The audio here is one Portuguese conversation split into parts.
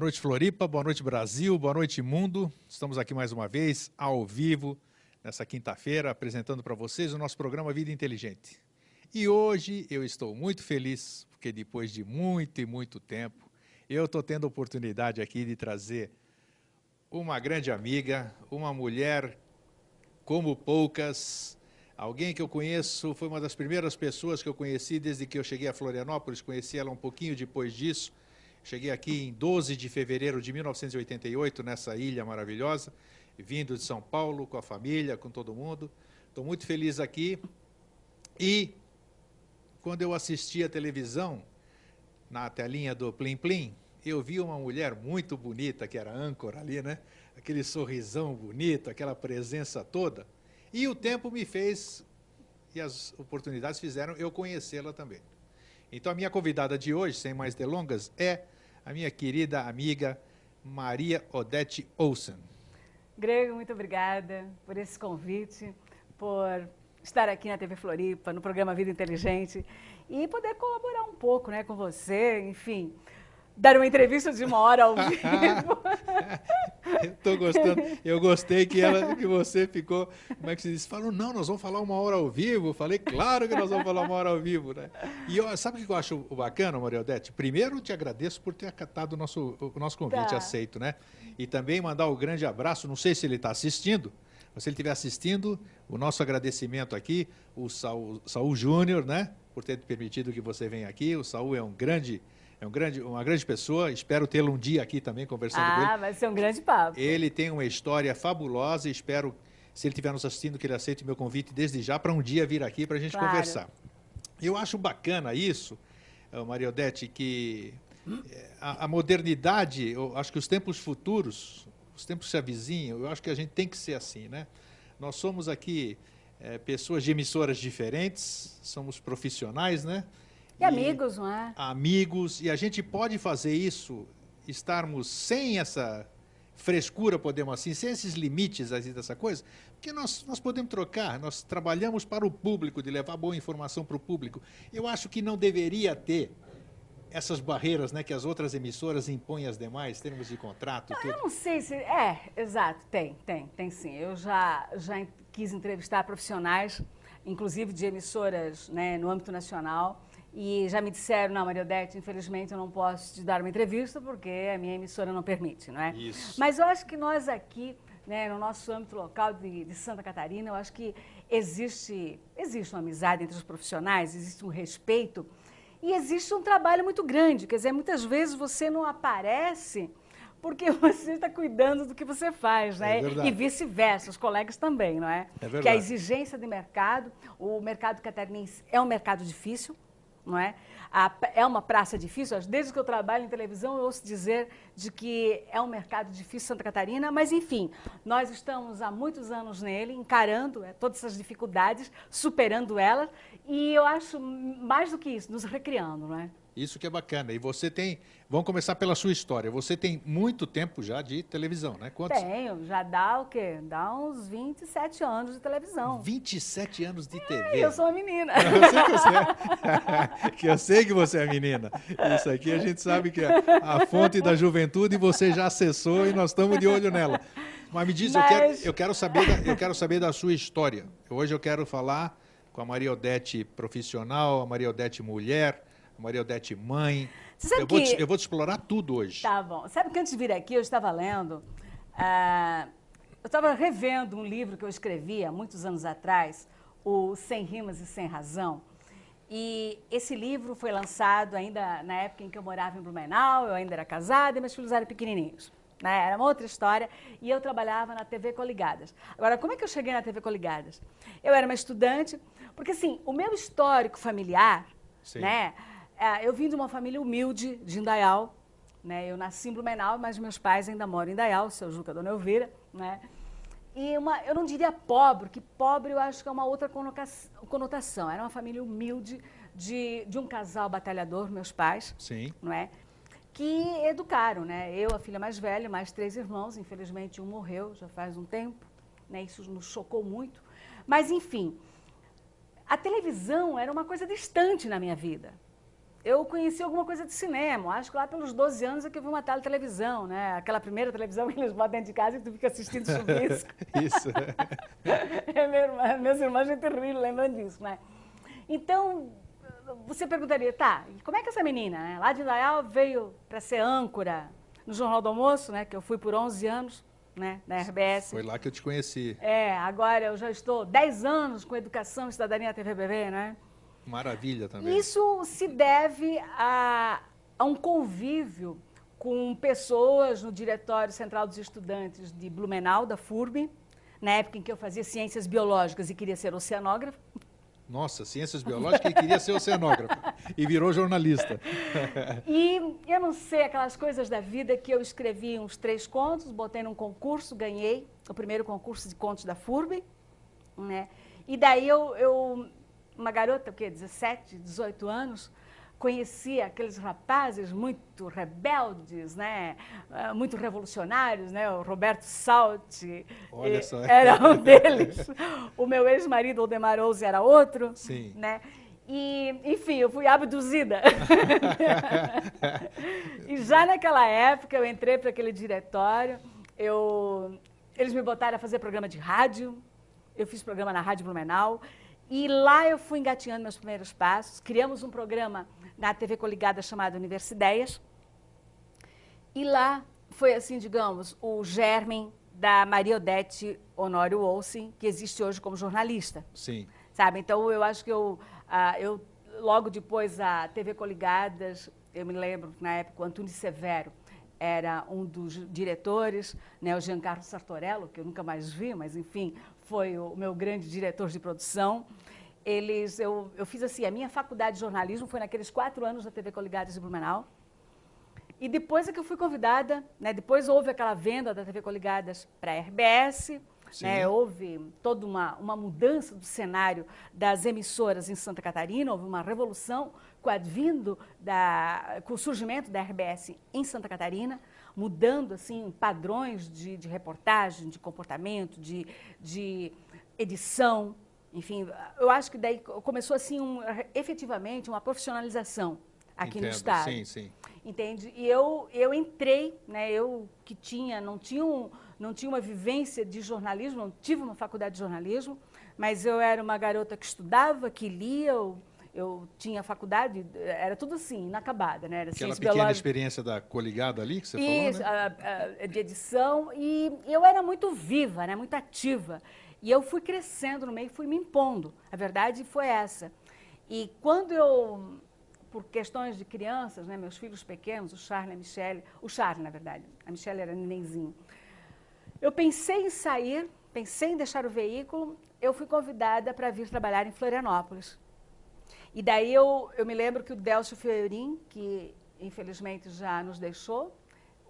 Boa noite, Floripa. Boa noite, Brasil. Boa noite, mundo. Estamos aqui mais uma vez, ao vivo, nessa quinta-feira, apresentando para vocês o nosso programa Vida Inteligente. E hoje eu estou muito feliz, porque depois de muito e muito tempo, eu estou tendo a oportunidade aqui de trazer uma grande amiga, uma mulher como poucas, alguém que eu conheço, foi uma das primeiras pessoas que eu conheci desde que eu cheguei a Florianópolis, conheci ela um pouquinho depois disso, Cheguei aqui em 12 de fevereiro de 1988, nessa ilha maravilhosa, vindo de São Paulo, com a família, com todo mundo. Estou muito feliz aqui. E quando eu assisti a televisão, na telinha do Plim Plim, eu vi uma mulher muito bonita, que era âncora ali, né? Aquele sorrisão bonito, aquela presença toda. E o tempo me fez, e as oportunidades fizeram eu conhecê-la também. Então, a minha convidada de hoje, sem mais delongas, é a minha querida amiga Maria Odete Olsen. Grego, muito obrigada por esse convite, por estar aqui na TV Floripa, no programa Vida Inteligente e poder colaborar um pouco né, com você, enfim, dar uma entrevista de uma hora ao vivo. Estou gostando. Eu gostei que, ela, que você ficou, como é que se diz? Falou, não, nós vamos falar uma hora ao vivo. Falei, claro que nós vamos falar uma hora ao vivo, né? E eu, sabe o que eu acho bacana, Maria Odete? Primeiro, te agradeço por ter acatado o nosso, o nosso convite, tá. aceito, né? E também mandar um grande abraço, não sei se ele está assistindo, mas se ele estiver assistindo, o nosso agradecimento aqui, o Saul, Saul Júnior, né? Por ter permitido que você venha aqui. O Saul é um grande é um grande, uma grande pessoa, espero tê-lo um dia aqui também conversando ah, com ele. Ah, vai ser um grande papo. Ele tem uma história fabulosa e espero, se ele estiver nos assistindo, que ele aceite o meu convite desde já para um dia vir aqui para a gente claro. conversar. Eu acho bacana isso, eh, Maria Odete, que eh, a, a modernidade, eu acho que os tempos futuros, os tempos se avizinham, eu acho que a gente tem que ser assim, né? Nós somos aqui é, pessoas de emissoras diferentes, somos profissionais, né? E, e amigos, não é? Amigos, e a gente pode fazer isso, estarmos sem essa frescura, podemos assim, sem esses limites assim, dessa coisa, porque nós, nós podemos trocar, nós trabalhamos para o público, de levar boa informação para o público. Eu acho que não deveria ter essas barreiras né, que as outras emissoras impõem às demais, termos de contrato, não. Eu não sei se... É, exato, tem, tem, tem sim. Eu já, já quis entrevistar profissionais, inclusive de emissoras né, no âmbito nacional, e já me disseram, não, Maria Odete, infelizmente eu não posso te dar uma entrevista porque a minha emissora não permite, não é? Isso. Mas eu acho que nós aqui, né, no nosso âmbito local de, de, Santa Catarina, eu acho que existe, existe uma amizade entre os profissionais, existe um respeito e existe um trabalho muito grande. Quer dizer, muitas vezes você não aparece porque você está cuidando do que você faz, né? É e vice-versa, os colegas também, não é? É verdade. Que a exigência de mercado, o mercado catarinense é um mercado difícil, não é? A, é uma praça difícil, desde que eu trabalho em televisão eu ouço dizer de que é um mercado difícil Santa Catarina, mas enfim, nós estamos há muitos anos nele, encarando é, todas essas dificuldades, superando elas, e eu acho mais do que isso, nos recriando, não é? Isso que é bacana. E você tem. Vamos começar pela sua história. Você tem muito tempo já de televisão, né? Quantos? Tenho, já dá o quê? Dá uns 27 anos de televisão. 27 anos de TV. É, eu sou uma menina. Eu sei que você é. que eu sei que você é menina. Isso aqui a gente sabe que é a fonte da juventude você já acessou e nós estamos de olho nela. Mas me diz, Mas... eu, quero, eu, quero saber da, eu quero saber da sua história. Hoje eu quero falar com a Maria Odete profissional, a Maria Odete mulher Maria Odete mãe. eu, vou te, eu vou te explorar tudo hoje. Tá bom. Sabe que antes de vir aqui eu estava lendo, uh, eu estava revendo um livro que eu escrevi há muitos anos atrás, o Sem Rimas e Sem Razão. E esse livro foi lançado ainda na época em que eu morava em Blumenau, eu ainda era casada e meus filhos eram pequenininhos. Né? Era uma outra história e eu trabalhava na TV Coligadas. Agora, como é que eu cheguei na TV Coligadas? Eu era uma estudante, porque assim, o meu histórico familiar, Sim. né? É, eu vim de uma família humilde de Indaial, né? Eu nasci em Blumenau, mas meus pais ainda moram em Indaial, seu Juca, Dona Elvira, né? E uma, eu não diria pobre, que pobre eu acho que é uma outra conotação. Era uma família humilde de, de um casal batalhador, meus pais, Sim. não é? Que educaram, né? Eu, a filha mais velha, mais três irmãos, infelizmente um morreu já faz um tempo, né? Isso nos chocou muito. Mas enfim, a televisão era uma coisa distante na minha vida eu conheci alguma coisa de cinema. Acho que lá pelos 12 anos é que eu vi uma televisão, né? Aquela primeira televisão que eles botam dentro de casa e tu fica assistindo chuvisco. Isso. é, meu irmão, meus irmãos já terrível lembrando disso, né? Então, você perguntaria, tá, como é que essa menina, né, lá de Indaial, veio para ser âncora no Jornal do Almoço, né? Que eu fui por 11 anos, né? Na RBS. Foi lá que eu te conheci. É, agora eu já estou 10 anos com Educação e Cidadania TVBB, né? Maravilha também. Isso se deve a, a um convívio com pessoas no Diretório Central dos Estudantes de Blumenau, da FURB, na época em que eu fazia ciências biológicas e queria ser oceanógrafo. Nossa, ciências biológicas e queria ser oceanógrafo. e virou jornalista. e eu não sei, aquelas coisas da vida que eu escrevi uns três contos, botei num concurso, ganhei o primeiro concurso de contos da FURB. Né? E daí eu, eu uma garota, o quê, 17, 18 anos, conhecia aqueles rapazes muito rebeldes, né? Ah, muito revolucionários, né? o Roberto Salti Olha só. era um deles, o meu ex-marido, Aldemar Ouze, era outro. Sim. Né? E, enfim, eu fui abduzida. e já naquela época eu entrei para aquele diretório, eu, eles me botaram a fazer programa de rádio, eu fiz programa na Rádio Blumenau, e lá eu fui engatinhando meus primeiros passos. Criamos um programa na TV Coligada chamado Universideias. E lá foi assim, digamos, o germen da Maria Odete Honório Olsen, que existe hoje como jornalista. Sim. Sabe? Então eu acho que eu, uh, eu logo depois a TV Coligadas, eu me lembro na época o Antônio Severo era um dos diretores, né, o Giancarlo Sartorello, que eu nunca mais vi, mas enfim, foi o meu grande diretor de produção. Eles, eu, eu fiz assim, a minha faculdade de jornalismo foi naqueles quatro anos da TV Coligadas de Blumenau. E depois é que eu fui convidada, né, depois houve aquela venda da TV Coligadas para a RBS, né, houve toda uma, uma mudança do cenário das emissoras em Santa Catarina, houve uma revolução com advindo, da, com o surgimento da RBS em Santa Catarina mudando assim padrões de, de reportagem, de comportamento, de, de edição, enfim, eu acho que daí começou assim um, efetivamente uma profissionalização aqui Entendo, no estado. Sim, sim. Entende? E eu eu entrei, né? Eu que tinha não tinha um, não tinha uma vivência de jornalismo, não tive uma faculdade de jornalismo, mas eu era uma garota que estudava, que lia, eu eu tinha faculdade, era tudo assim, inacabada, né? Era Aquela pequena biológica. experiência da coligada ali que você Isso, falou, né? a, a, de edição, e eu era muito viva, né? muito ativa. E eu fui crescendo no meio, fui me impondo. A verdade foi essa. E quando eu, por questões de crianças, né, meus filhos pequenos, o Charles e a Michelle, o Charles, na verdade, a Michelle era nenenzinho, eu pensei em sair, pensei em deixar o veículo, eu fui convidada para vir trabalhar em Florianópolis. E daí eu, eu me lembro que o Delcio Fiorin, que infelizmente já nos deixou,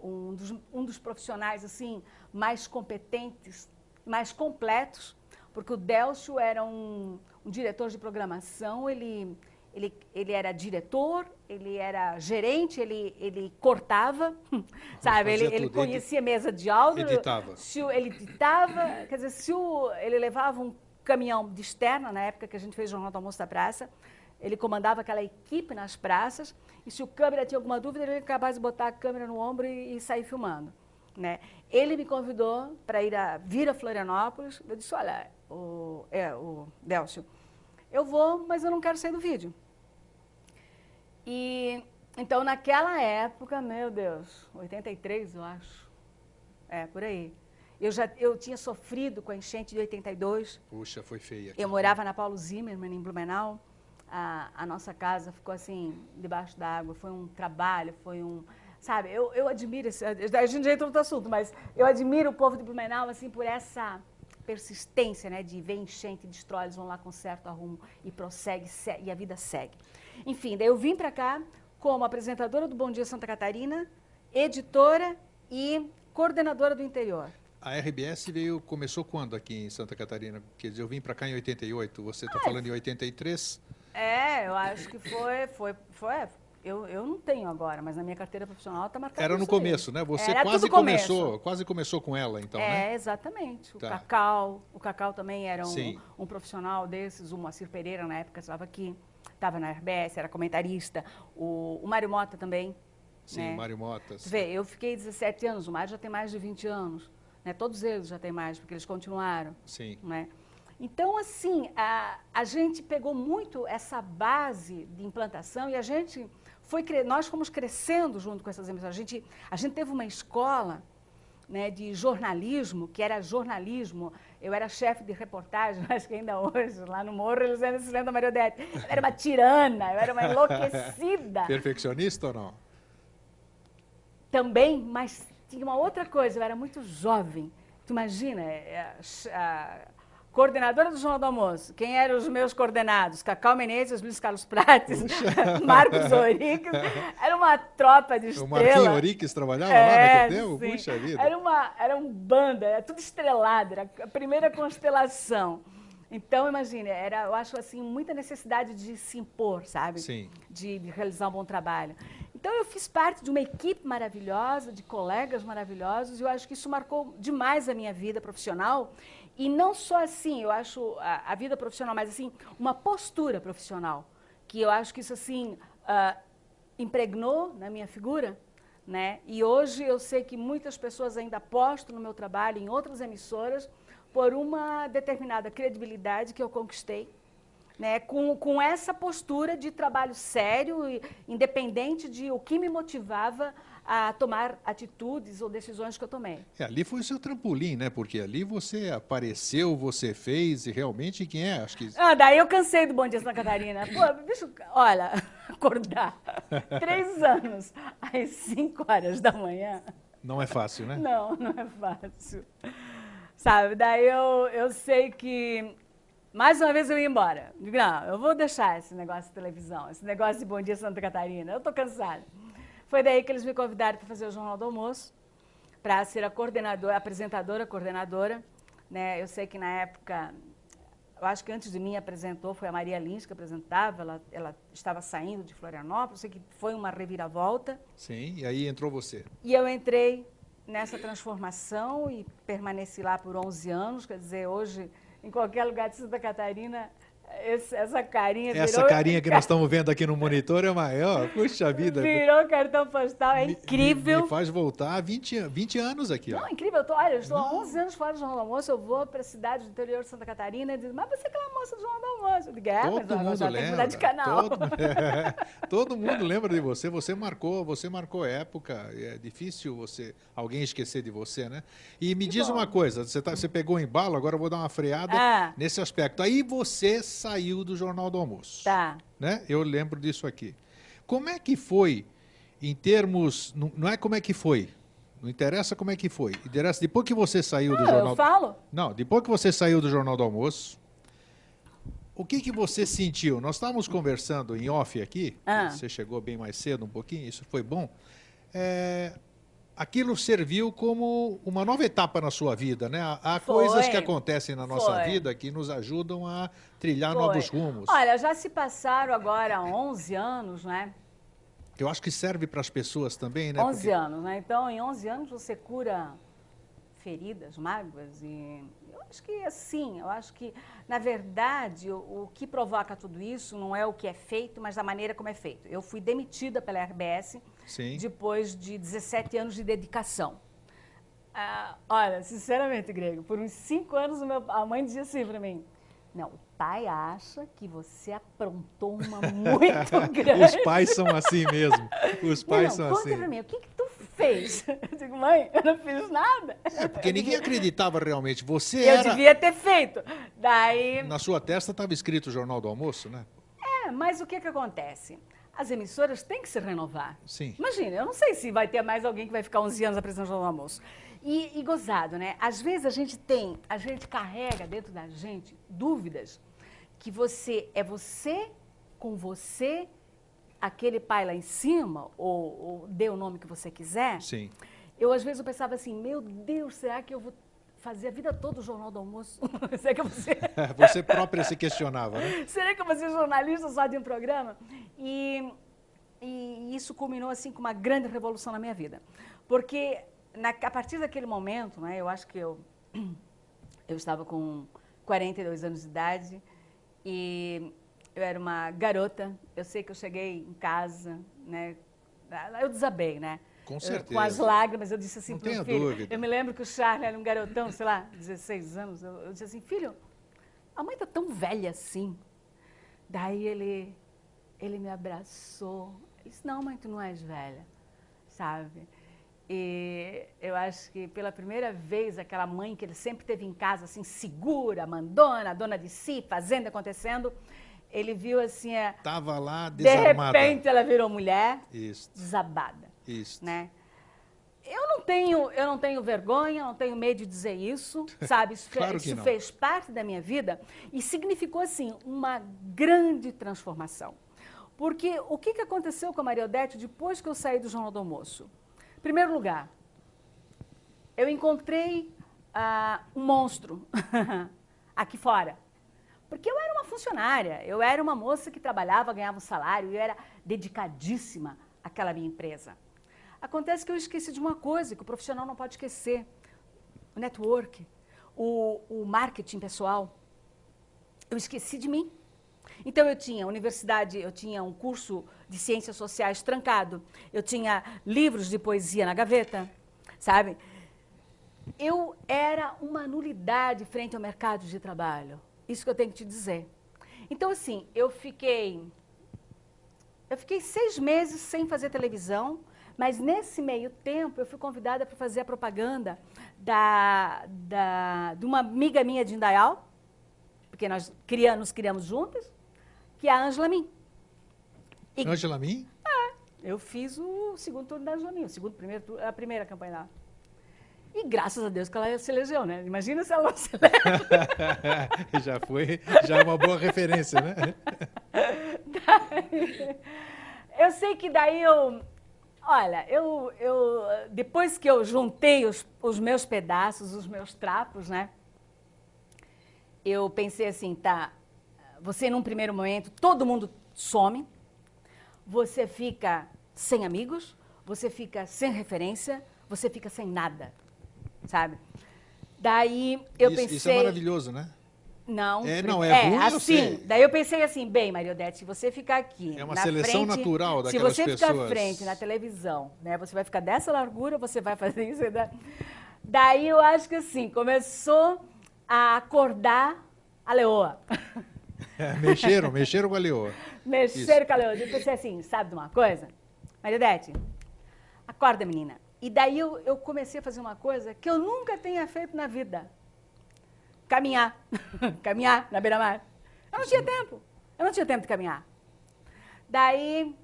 um dos, um dos profissionais assim mais competentes, mais completos, porque o Delcio era um, um diretor de programação, ele, ele, ele era diretor, ele era gerente, ele, ele cortava, sabe? Ele, ele conhecia mesa de áudio. Editava. Se o, ele editava, quer dizer, se o, ele levava um caminhão de externa, na época que a gente fez o Jornal do Almoço da Praça, ele comandava aquela equipe nas praças e se o câmera tinha alguma dúvida, ele era capaz de botar a câmera no ombro e, e sair filmando. Né? Ele me convidou para ir a, vir a Florianópolis. Eu disse, olha, o, é, o Delcio, eu vou, mas eu não quero sair do vídeo. E então, naquela época, meu Deus, 83, eu acho. É, por aí. Eu já eu tinha sofrido com a enchente de 82. Puxa, foi feia. Eu morava na Paulo Zimmermann, em Blumenau a, a nossa casa ficou assim, debaixo d'água. Foi um trabalho, foi um. Sabe, eu, eu admiro, esse, a gente já entra no outro assunto, mas eu admiro o povo de Blumenau, assim, por essa persistência, né, de ver enchente, destrói, eles vão lá com certo arrumo e prossegue, segue, e a vida segue. Enfim, daí eu vim para cá como apresentadora do Bom Dia Santa Catarina, editora e coordenadora do interior. A RBS veio, começou quando aqui em Santa Catarina? Quer dizer, eu vim para cá em 88, você está ah, falando em 83? É, eu acho que foi, foi, foi, eu, eu não tenho agora, mas na minha carteira profissional está marcado. Era no começo, aí. né? Você Era quase começou, quase começou com ela, então, é, né? É, exatamente. O tá. Cacau, o Cacau também era um, um, profissional desses, o Moacir Pereira na época estava aqui, estava na RBS, era comentarista, o, o Mário Mota também. Sim, né? Mário Mota. Vê, eu fiquei 17 anos, o Mário já tem mais de 20 anos. Né? Todos eles já têm mais, porque eles continuaram. Sim. Né? Então, assim, a, a gente pegou muito essa base de implantação e a gente foi nós fomos crescendo junto com essas emissoras. A gente, a gente teve uma escola né, de jornalismo, que era jornalismo. Eu era chefe de reportagem, acho que ainda hoje, lá no Morro, eles ainda se lembram da Maria Odete. Eu era uma tirana, eu era uma enlouquecida. Perfeccionista ou não? Também, mas tinha uma outra coisa, eu era muito jovem. Tu imagina, é, a, Coordenadora do Jornal do Almoço. Quem eram os meus coordenados? Cacau Menezes, Luiz Carlos Prates, Marcos Oriques. Era uma tropa de estrela. O Marquinhos Oriques trabalhava é, lá naquele tempo? Puxa vida. Era uma, era um banda, era tudo estrelado, era a primeira constelação. Então, imagine, era, eu acho assim, muita necessidade de se impor, sabe? Sim. De, de realizar um bom trabalho. Então, eu fiz parte de uma equipe maravilhosa, de colegas maravilhosos, e eu acho que isso marcou demais a minha vida profissional. E não só assim, eu acho a, a, vida profissional, mas assim, uma postura profissional, que eu acho que isso assim uh, impregnou na minha figura, né? E hoje eu sei que muitas pessoas ainda apostam no meu trabalho em outras emissoras por uma determinada credibilidade que eu conquistei, né? Com, com essa postura de trabalho sério e independente de o que me motivava a tomar atitudes ou decisões que eu tomei. É, ali foi o seu trampolim, né? Porque ali você apareceu, você fez e realmente quem é? Acho que... Ah, daí eu cansei do Bom Dia Santa Catarina. Pô, deixa eu... Olha, acordar três anos às cinco horas da manhã... Não é fácil, né? Não, não é fácil. Sabe, daí eu, eu sei que mais uma vez eu ia embora. Digo, não, eu vou deixar esse negócio de televisão, esse negócio de Bom Dia Santa Catarina. Eu estou cansada. Foi daí que eles me convidaram para fazer o Jornal do Almoço, para ser a coordenadora, apresentadora, coordenadora. Né? Eu sei que na época, eu acho que antes de mim apresentou, foi a Maria Lins que apresentava, ela, ela estava saindo de Florianópolis, eu sei que foi uma reviravolta. Sim, e aí entrou você. E eu entrei nessa transformação e permaneci lá por 11 anos, quer dizer, hoje, em qualquer lugar de Santa Catarina, esse, essa carinha Essa virou... carinha que nós estamos vendo aqui no monitor é maior. Puxa vida. Virou cartão postal, é incrível. Me, me faz voltar 20, 20 anos aqui. Não, ó. incrível. Eu tô, olha, eu estou há 11 anos fora do Jornal do Almoço, eu vou para a cidade do interior de Santa Catarina e diz, mas você é aquela moça do Jornal do Almoço. Eu digo, é, todo mas mundo lembra. mudar de canal. Todo, é, todo mundo lembra de você. Você marcou, você marcou época. É difícil você alguém esquecer de você, né? E me que diz bom. uma coisa, você, tá, você pegou em embalo, agora eu vou dar uma freada ah. nesse aspecto. Aí você saiu do Jornal do Almoço. Tá. Né? Eu lembro disso aqui. Como é que foi, em termos. Não, não é como é que foi. Não interessa como é que foi. Interessa depois que você saiu do Jornal. Eu falo? Não, depois que você saiu do Jornal do Almoço, o que, que você sentiu? Nós estávamos conversando em off aqui, ah. você chegou bem mais cedo um pouquinho, isso foi bom. É, aquilo serviu como uma nova etapa na sua vida, né? Há Foi. coisas que acontecem na nossa Foi. vida que nos ajudam a trilhar Foi. novos rumos. Olha, já se passaram agora 11 anos, né? Eu acho que serve para as pessoas também, né? 11 Porque... anos, né? Então, em 11 anos você cura feridas, mágoas e eu acho que assim, eu acho que na verdade o, o, que provoca tudo isso não é o que é feito, mas a maneira como é feito. Eu fui demitida pela RBS Sim. depois de 17 anos de dedicação. Ah, olha, sinceramente, Grego, por uns cinco anos meu, a mãe dizia assim para mim: não, o pai acha que você aprontou uma muito grande. Os pais são assim mesmo. Os pais não, são conta assim. Conta pra mim, o que, que tu fez? Eu digo, mãe, eu não fiz nada. É, porque ninguém acreditava realmente. Você eu era... Eu devia ter feito. Daí... Na sua testa estava escrito o Jornal do Almoço, né? É, mas o que que acontece? As emissoras têm que se renovar. Sim. Imagina, eu não sei se vai ter mais alguém que vai ficar 11 anos apresentando o Jornal do Almoço. E, e gozado, né? Às vezes a gente tem, a gente carrega dentro da gente dúvidas que você é você com você, aquele pai lá em cima, ou, ou dê o nome que você quiser. Sim. Eu, às vezes, eu pensava assim, meu Deus, será que eu vou fazer a vida toda o Jornal do Almoço? será que ser... Você própria se questionava, né? será que eu vou ser jornalista só de um programa? E, e isso culminou, assim, com uma grande revolução na minha vida. Porque, na, a partir daquele momento, né, eu acho que eu, eu estava com 42 anos de idade e eu era uma garota. Eu sei que eu cheguei em casa, né? Eu desabei, né? Com certeza. Com as lágrimas, eu disse assim para o filho. dúvida. Eu me lembro que o Charlie era um garotão, sei lá, 16 anos. Eu, eu disse assim, filho, a mãe tá tão velha assim. Daí ele, ele me abraçou. Ele disse, não, mãe, tu não és velha, sabe? E eu acho que pela primeira vez, aquela mãe que ele sempre teve em casa, assim, segura, mandona, dona de si, fazendo, acontecendo, ele viu assim, é, Tava lá de desarmada. repente ela virou mulher, Isso, desabada, isso. né? Eu não tenho, eu não tenho vergonha, não tenho medo de dizer isso, sabe? Isso, Claro isso fez parte da minha vida e significou assim uma grande transformação. Porque o que, que aconteceu com a Maria Odete depois que eu saí do Jornal do Almoço? Em primeiro lugar, eu encontrei ah, um monstro aqui fora. Porque eu era uma funcionária, eu era uma moça que trabalhava, ganhava um salário, e eu era dedicadíssima àquela minha empresa. Acontece que eu esqueci de uma coisa que o profissional não pode esquecer: o network, o, o marketing pessoal. Eu esqueci de mim. Então eu tinha universidade, eu tinha um curso de ciências sociais trancado, eu tinha livros de poesia na gaveta, sabe? Eu era uma nulidade frente ao mercado de trabalho. Isso que eu tenho que te dizer. Então assim, eu fiquei eu fiquei seis meses sem fazer televisão, mas nesse meio tempo eu fui convidada para fazer a propaganda da, da, de uma amiga minha de Indaial, porque nós criamos, nos criamos juntas, que é a Ângela Min. Angela Min? eu fiz o segundo turno da Ângela Min, o segundo, primeiro, a primeira campanha dela. E graças a Deus que ela se elegeu, né? Imagina se ela não se elege. já foi, já é uma boa referência, né? Eu sei que daí eu. Olha, eu, eu depois que eu juntei os, os meus pedaços, os meus trapos, né? Eu pensei assim, tá. Você num primeiro momento, todo mundo some, você fica sem amigos, você fica sem referência, você fica sem nada, sabe? Daí eu isso, pensei. isso é maravilhoso, né? Não, É, não, é ruim, eu assim. Daí eu pensei assim, bem, Mariodete, se você ficar aqui. É uma na seleção frente, natural Se daquelas você ficar à pessoas. frente na televisão, né? Você vai ficar dessa largura, você vai fazer isso. da- Daí eu acho que assim, começou a acordar a leoa. É, mexeram, mexeram com a leoa. Mexer com a leoa. Eu pensei assim, sabe de uma coisa? Mariodete, acorda, menina. E daí eu, eu comecei a fazer uma coisa que eu nunca tenha feito na vida. Caminhar. caminhar na beira-mar. Eu não tinha tempo. Eu não tinha tempo de caminhar. Daí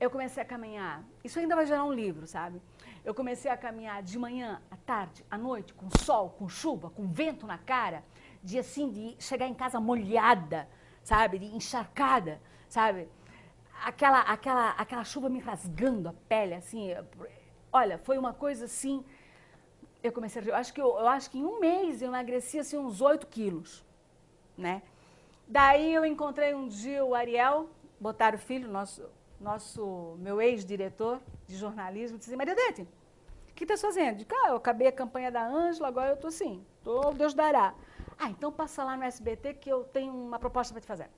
eu comecei a caminhar. Isso ainda vai gerar um livro, sabe? Eu comecei a caminhar de manhã, à tarde, à noite, com sol, com chuva, com vento na cara, de assim, de chegar em casa molhada, sabe? De encharcada, sabe? Aquela, aquela, aquela chuva me rasgando a pele, assim. Olha, foi uma coisa assim. Eu comecei a. Eu acho que, eu, eu acho que em um mês eu emagreci assim, uns 8 quilos, né? Daí eu encontrei um dia o Ariel, Botário Filho, nosso, nosso, meu ex-diretor de jornalismo, disse assim, Maria Dete, o que estás fazendo? Digo, ah, eu acabei a campanha da Ângela, agora eu estou assim, tô, Deus dará. Ah, então passa lá no SBT que eu tenho uma proposta para te fazer.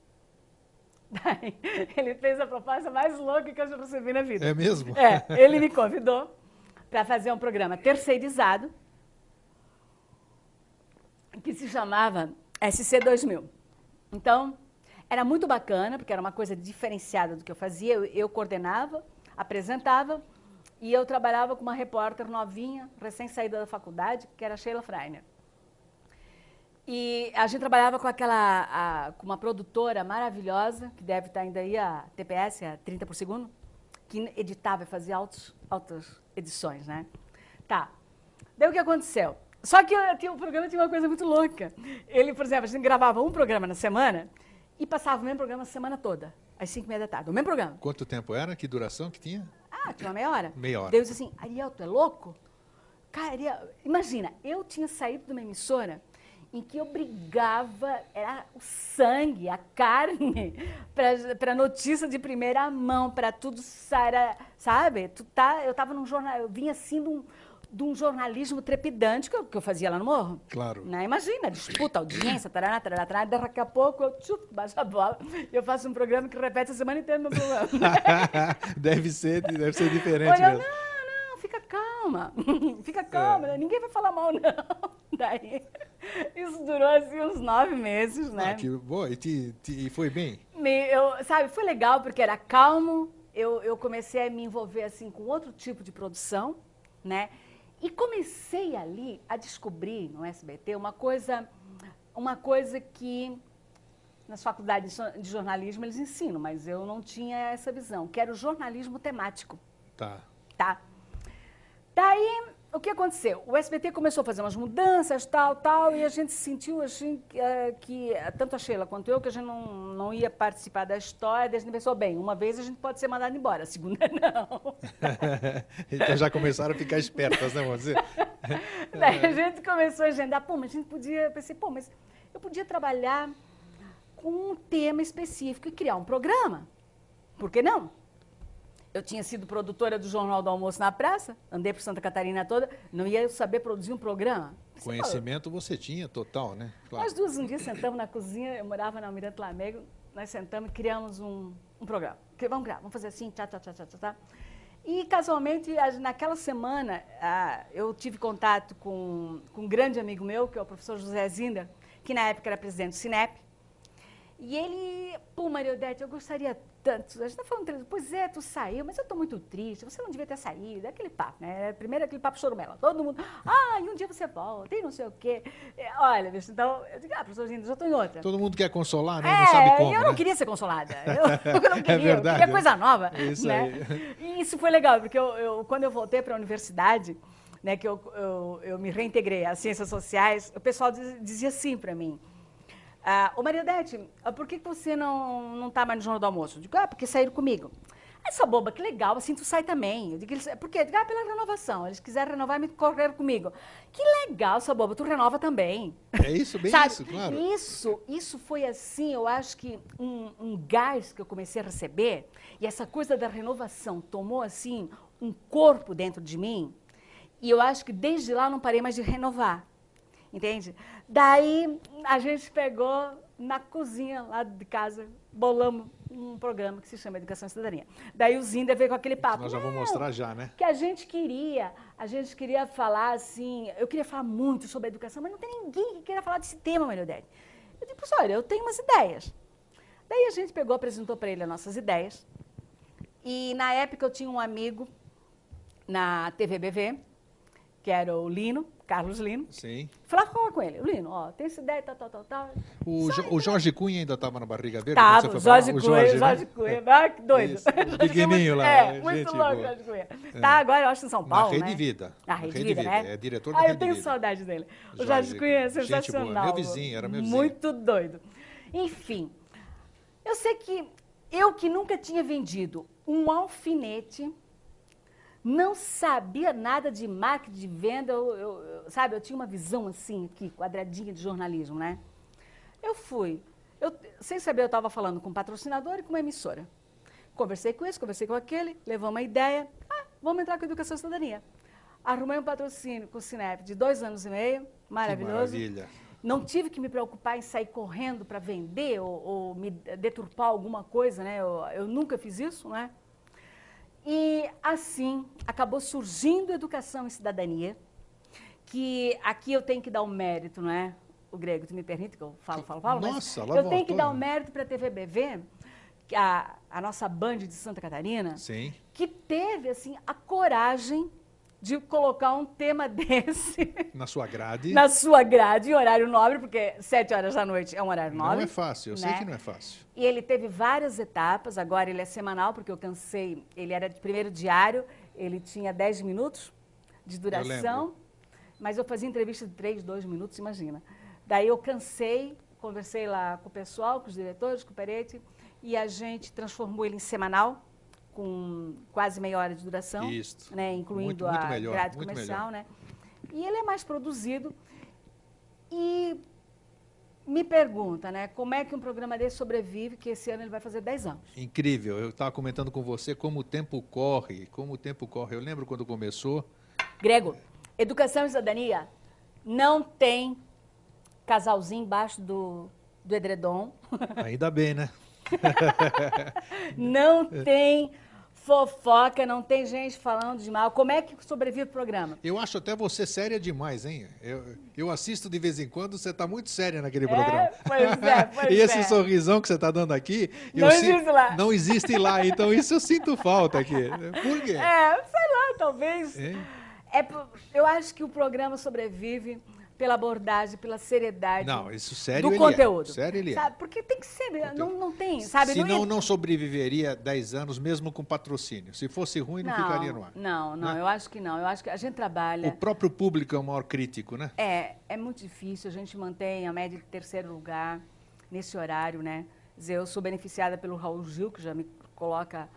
Daí, ele fez a proposta mais louca que eu já recebi na vida. É mesmo? É, ele me convidou para fazer um programa terceirizado que se chamava SC2000. Então, era muito bacana, porque era uma coisa diferenciada do que eu fazia. Eu, eu coordenava, apresentava e eu trabalhava com uma repórter novinha, recém-saída da faculdade, que era Sheila Freiner. E a gente trabalhava com aquela, a- com uma produtora maravilhosa, que deve estar ainda aí, a TPS, a 30 por segundo, que editava e fazia altos, altas edições, né? Tá. Daí o que aconteceu? Só que o programa tinha uma coisa muito louca. Ele, por exemplo, a gente gravava um programa na semana e passava o mesmo programa a semana toda, às 5 e meia da tarde. O mesmo programa. Quanto tempo era? Que duração que tinha? Ah, tinha uma meia hora. Meia hora. Disse assim, Ariel, tu é louco? Cara, Ariel, imagina, eu tinha saído de uma emissora em que eu brigava, era o sangue, a carne, para notícia de primeira mão, para tudo, era, sabe? Tu tá, eu estava num jornal, eu vinha assim de um, de um jornalismo trepidante que eu, que eu fazia lá no morro. Claro. Né? Imagina, disputa, audiência, tarará, tarará, tarará, daqui a pouco eu tchup, baixo a bola e eu faço um programa que repete a semana inteira no meu programa. deve, ser, deve ser diferente Olha, mesmo. não, calma, fica calma, é. ninguém vai falar mal, não. Daí, isso durou assim uns nove meses, né? Ah, que boa, e, te, te, foi bem? Me, eu, sabe, foi legal porque era calmo, eu, eu comecei a me envolver assim com outro tipo de produção, né? E comecei ali a descobrir no SBT uma coisa, uma coisa que nas faculdades de jornalismo eles ensinam, mas eu não tinha essa visão, que era o jornalismo temático. Tá. Tá. Daí, o que aconteceu? O SBT começou a fazer umas mudanças, tal, tal, e a gente sentiu assim, que, uh, que, tanto a Sheila quanto eu, que a gente não, não ia participar da história. Daí a gente pensou, bem, uma vez a gente pode ser mandado embora, a segunda não. então já começaram a ficar espertas, né, você? Daí a gente começou a agendar, pô, mas a gente podia, pensei, pô, mas eu podia trabalhar com um tema específico e criar um programa. Por que não? Eu tinha sido produtora do Jornal do Almoço na Praça, andei por Santa Catarina toda, não ia saber produzir um programa. Conhecimento você tinha total, né? Claro. Nós duas um dia sentamos na cozinha, eu morava na Almirante Lamego, nós sentamos e criamos um, um programa. Vamos criar, vamos fazer assim, tchá, tchá, tchá, tchá, tchá. E, casualmente, naquela semana, eu tive contato com, com um grande amigo meu, que é o professor José Zinda, que na época era presidente do Cinep, e ele, pô, Maria Odete, eu gostaria tanto. A gente está falando, pois é, tu saiu, mas eu estou muito triste, você não devia ter saído. É aquele papo, né? Primeiro aquele papo chorumela. Todo mundo, ah, e um dia você volta, e não sei o quê. É, olha, bicho, então, eu digo, ah, professor Ginda, já estou em outra. Todo mundo quer consolar, né? É, não sabe como. eu não né? queria ser consolada. Eu, eu não queria, é verdade, eu queria coisa nova. Isso né? aí. E isso foi legal, porque eu, eu quando eu voltei para a universidade, né, que eu, eu, eu me reintegrei às ciências sociais, o pessoal dizia assim para mim, ah, ô Mariodete, por que você não, não tá mais no Jornal do Almoço? Eu digo, ah, porque saíram comigo. Essa boba, que legal, assim tu sai também. Eu digo, por quê? Eu digo, ah, pela renovação. Eles quiseram renovar e me correram comigo. Que legal, essa boba, tu renova também. É isso, bem isso, claro. Isso, isso foi assim, eu acho que um, um gás que eu comecei a receber, e essa coisa da renovação tomou assim um corpo dentro de mim, e eu acho que desde lá não parei mais de renovar. Entende? Daí a gente pegou na cozinha lá de casa, bolamos um programa que se chama Educação e Cidadania. Daí o Zinda veio com aquele papo. Nós já vamos mostrar já, né? Que a gente queria, a gente queria falar assim, eu queria falar muito sobre a educação, mas não tem ninguém que queira falar desse tema, Maria Odete. Eu disse, olha, eu tenho umas ideias. Daí a gente pegou, apresentou para ele as nossas ideias. E na época eu tinha um amigo na TVBV, que era o Lino, Carlos Lino. Sim. Falava com ele, Lino, ó, tem essa ideia, tal, tal, tal, tal. O, jo, o Jorge Cunha ainda estava na barriga verde? Tava, o Jorge Cunha, o Jorge, Jorge né? Cunha. Ah, que doido. Isso, o pequenininho lá. É, muito louco, Jorge Cunha. Tá agora, eu acho, em São Paulo, Na Rede né? Vida. Na Rede, Rede Vida, né? É diretor da ah, Rede eu tenho Vida. saudade dele. O Jorge, Jorge Cunha é sensacional. Meu vizinho, era meu vizinho. Muito doido. Enfim, eu sei que eu que nunca tinha vendido um alfinete não sabia nada de marketing, de venda, eu, eu, eu, sabe? Eu tinha uma visão assim, aqui, quadradinha de jornalismo, né? Eu fui. Eu, sem saber, eu estava falando com um patrocinador e com uma emissora. Conversei com esse, conversei com aquele, levou uma ideia. Ah, vamos entrar com Educação e Cidadania. Arrumei um patrocínio com o Cinep de dois anos e meio, maravilhoso. Que maravilha. Não tive que me preocupar em sair correndo para vender ou, ou, me deturpar alguma coisa, né? Eu, eu nunca fiz isso, né? E assim acabou surgindo Educação e Cidadania, que aqui eu tenho que dar o um mérito, não é? O Grego, tu me permite que eu falo, falo, falo? Nossa, mas lá eu voltou, tenho que dar o um mérito para a TVBV, a, a nossa Band de Santa Catarina, Sim. que teve assim a coragem de colocar um tema desse Na sua grade. na sua grade, em horário nobre, porque sete horas da noite é um horário Não nobre. é fácil, eu sei né? que não é fácil. E ele teve várias etapas, agora ele é semanal, porque eu cansei. Ele era de primeiro diário, ele tinha 10 minutos de duração. mas eu fazia entrevista de três, dois minutos, imagina. Daí eu cansei, conversei lá com o pessoal, com os diretores, com o Peretti, e a gente transformou ele em semanal, com quase meia hora de duração, Isso. né, incluindo Muito- muito a melhor, grade comercial, né? E ele é mais produzido. E me pergunta, né, como é que um programa desse sobrevive, que esse ano ele vai fazer 10 anos. Incrível. Eu estava comentando com você como o tempo corre, como o tempo corre. Eu lembro quando começou. Grego, educação e cidadania não tem casalzinho embaixo do, do edredom, Ainda bem, né? não tem fofoca, não tem gente falando de mal. Como é que sobrevive o programa? Eu acho até você séria demais, hein? Eu, eu assisto de vez em quando, você está muito séria naquele É, programa. pois é, pois e esse é. sorrisão que você está dando aqui. Não existe lá. Não existe lá, então isso eu sinto falta aqui. Por quê? É, sei lá, talvez. É, eu acho que o programa sobrevive pela abordagem, pela seriedade Não, isso sério do conteúdo. é. Sério ele é. Sabe? Porque tem que ser, não, não tem, sabe? Senão ia- não sobreviveria 10 anos mesmo com patrocínio. Se fosse ruim, não, ficaria no ar. Não, não, Né? eu acho que não. Eu acho que a gente trabalha. O próprio público é o maior crítico, né? É, é muito difícil. A gente mantém a média de terceiro lugar nesse horário, né? Eu sou beneficiada pelo Raul Gil, que já me coloca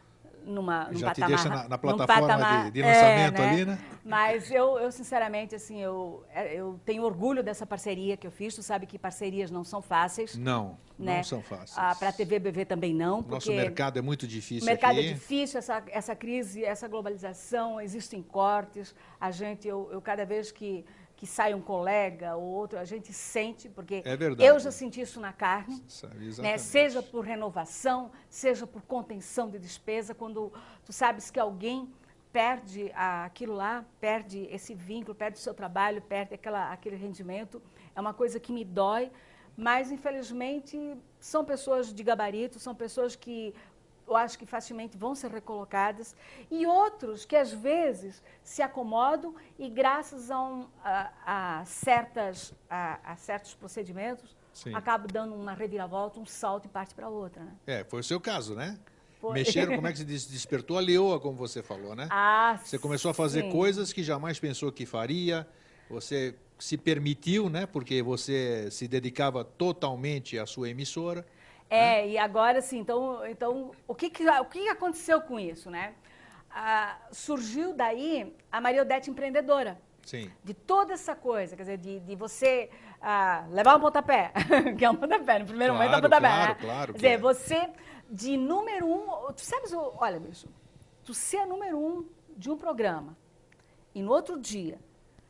numa, num Já te patamar... deixa na- na plataforma patamar- de- de lançamento é, ali, né? Mas eu, eu, sinceramente, assim, eu, é, eu tenho orgulho dessa parceria que eu fiz. Tu sabe que parcerias não são fáceis, Não, né? não são fáceis. Para a TV BV também não, porque... Nosso mercado é muito difícil O mercado aqui. é difícil, essa, essa crise, essa globalização, existem cortes. A gente, eu, eu cada vez que, que sai um colega ou outro, a gente sente, porque É verdade. eu já senti isso na carne, Sabe, né? seja por renovação, seja por contenção de despesa, quando tu sabes que alguém perde aquilo lá, perde esse vínculo, perde o seu trabalho, perde aquela, aquele rendimento, é uma coisa que me dói, mas infelizmente são pessoas de gabarito, são pessoas que eu acho que facilmente vão ser recolocadas, e outros que às vezes se acomodam e graças a, um- a- a certas, a, a certos procedimentos Sim. acabam dando uma reviravolta, um salto e parte para outra. Né? É, foi o seu caso, né? Foi. Mexeram, como é que se diz? Despertou a leoa, como você falou, né? Ah, Você começou a fazer sim. coisas que jamais pensou que faria. Você se permitiu, né? Porque você se dedicava totalmente à sua emissora. É, e agora sim, então, então o, que, que, o que aconteceu com isso, né? Ah, surgiu daí a Maria Odete empreendedora. Sim. De toda essa coisa, quer dizer, de, de você ah, levar um pontapé, que é um pontapé, no primeiro momento é um Claro, pontapé, claro, né? claro Quer que dizer, é. você, de número um, tu sabes, olha, bicho, tu ser número um de um programa e no outro dia,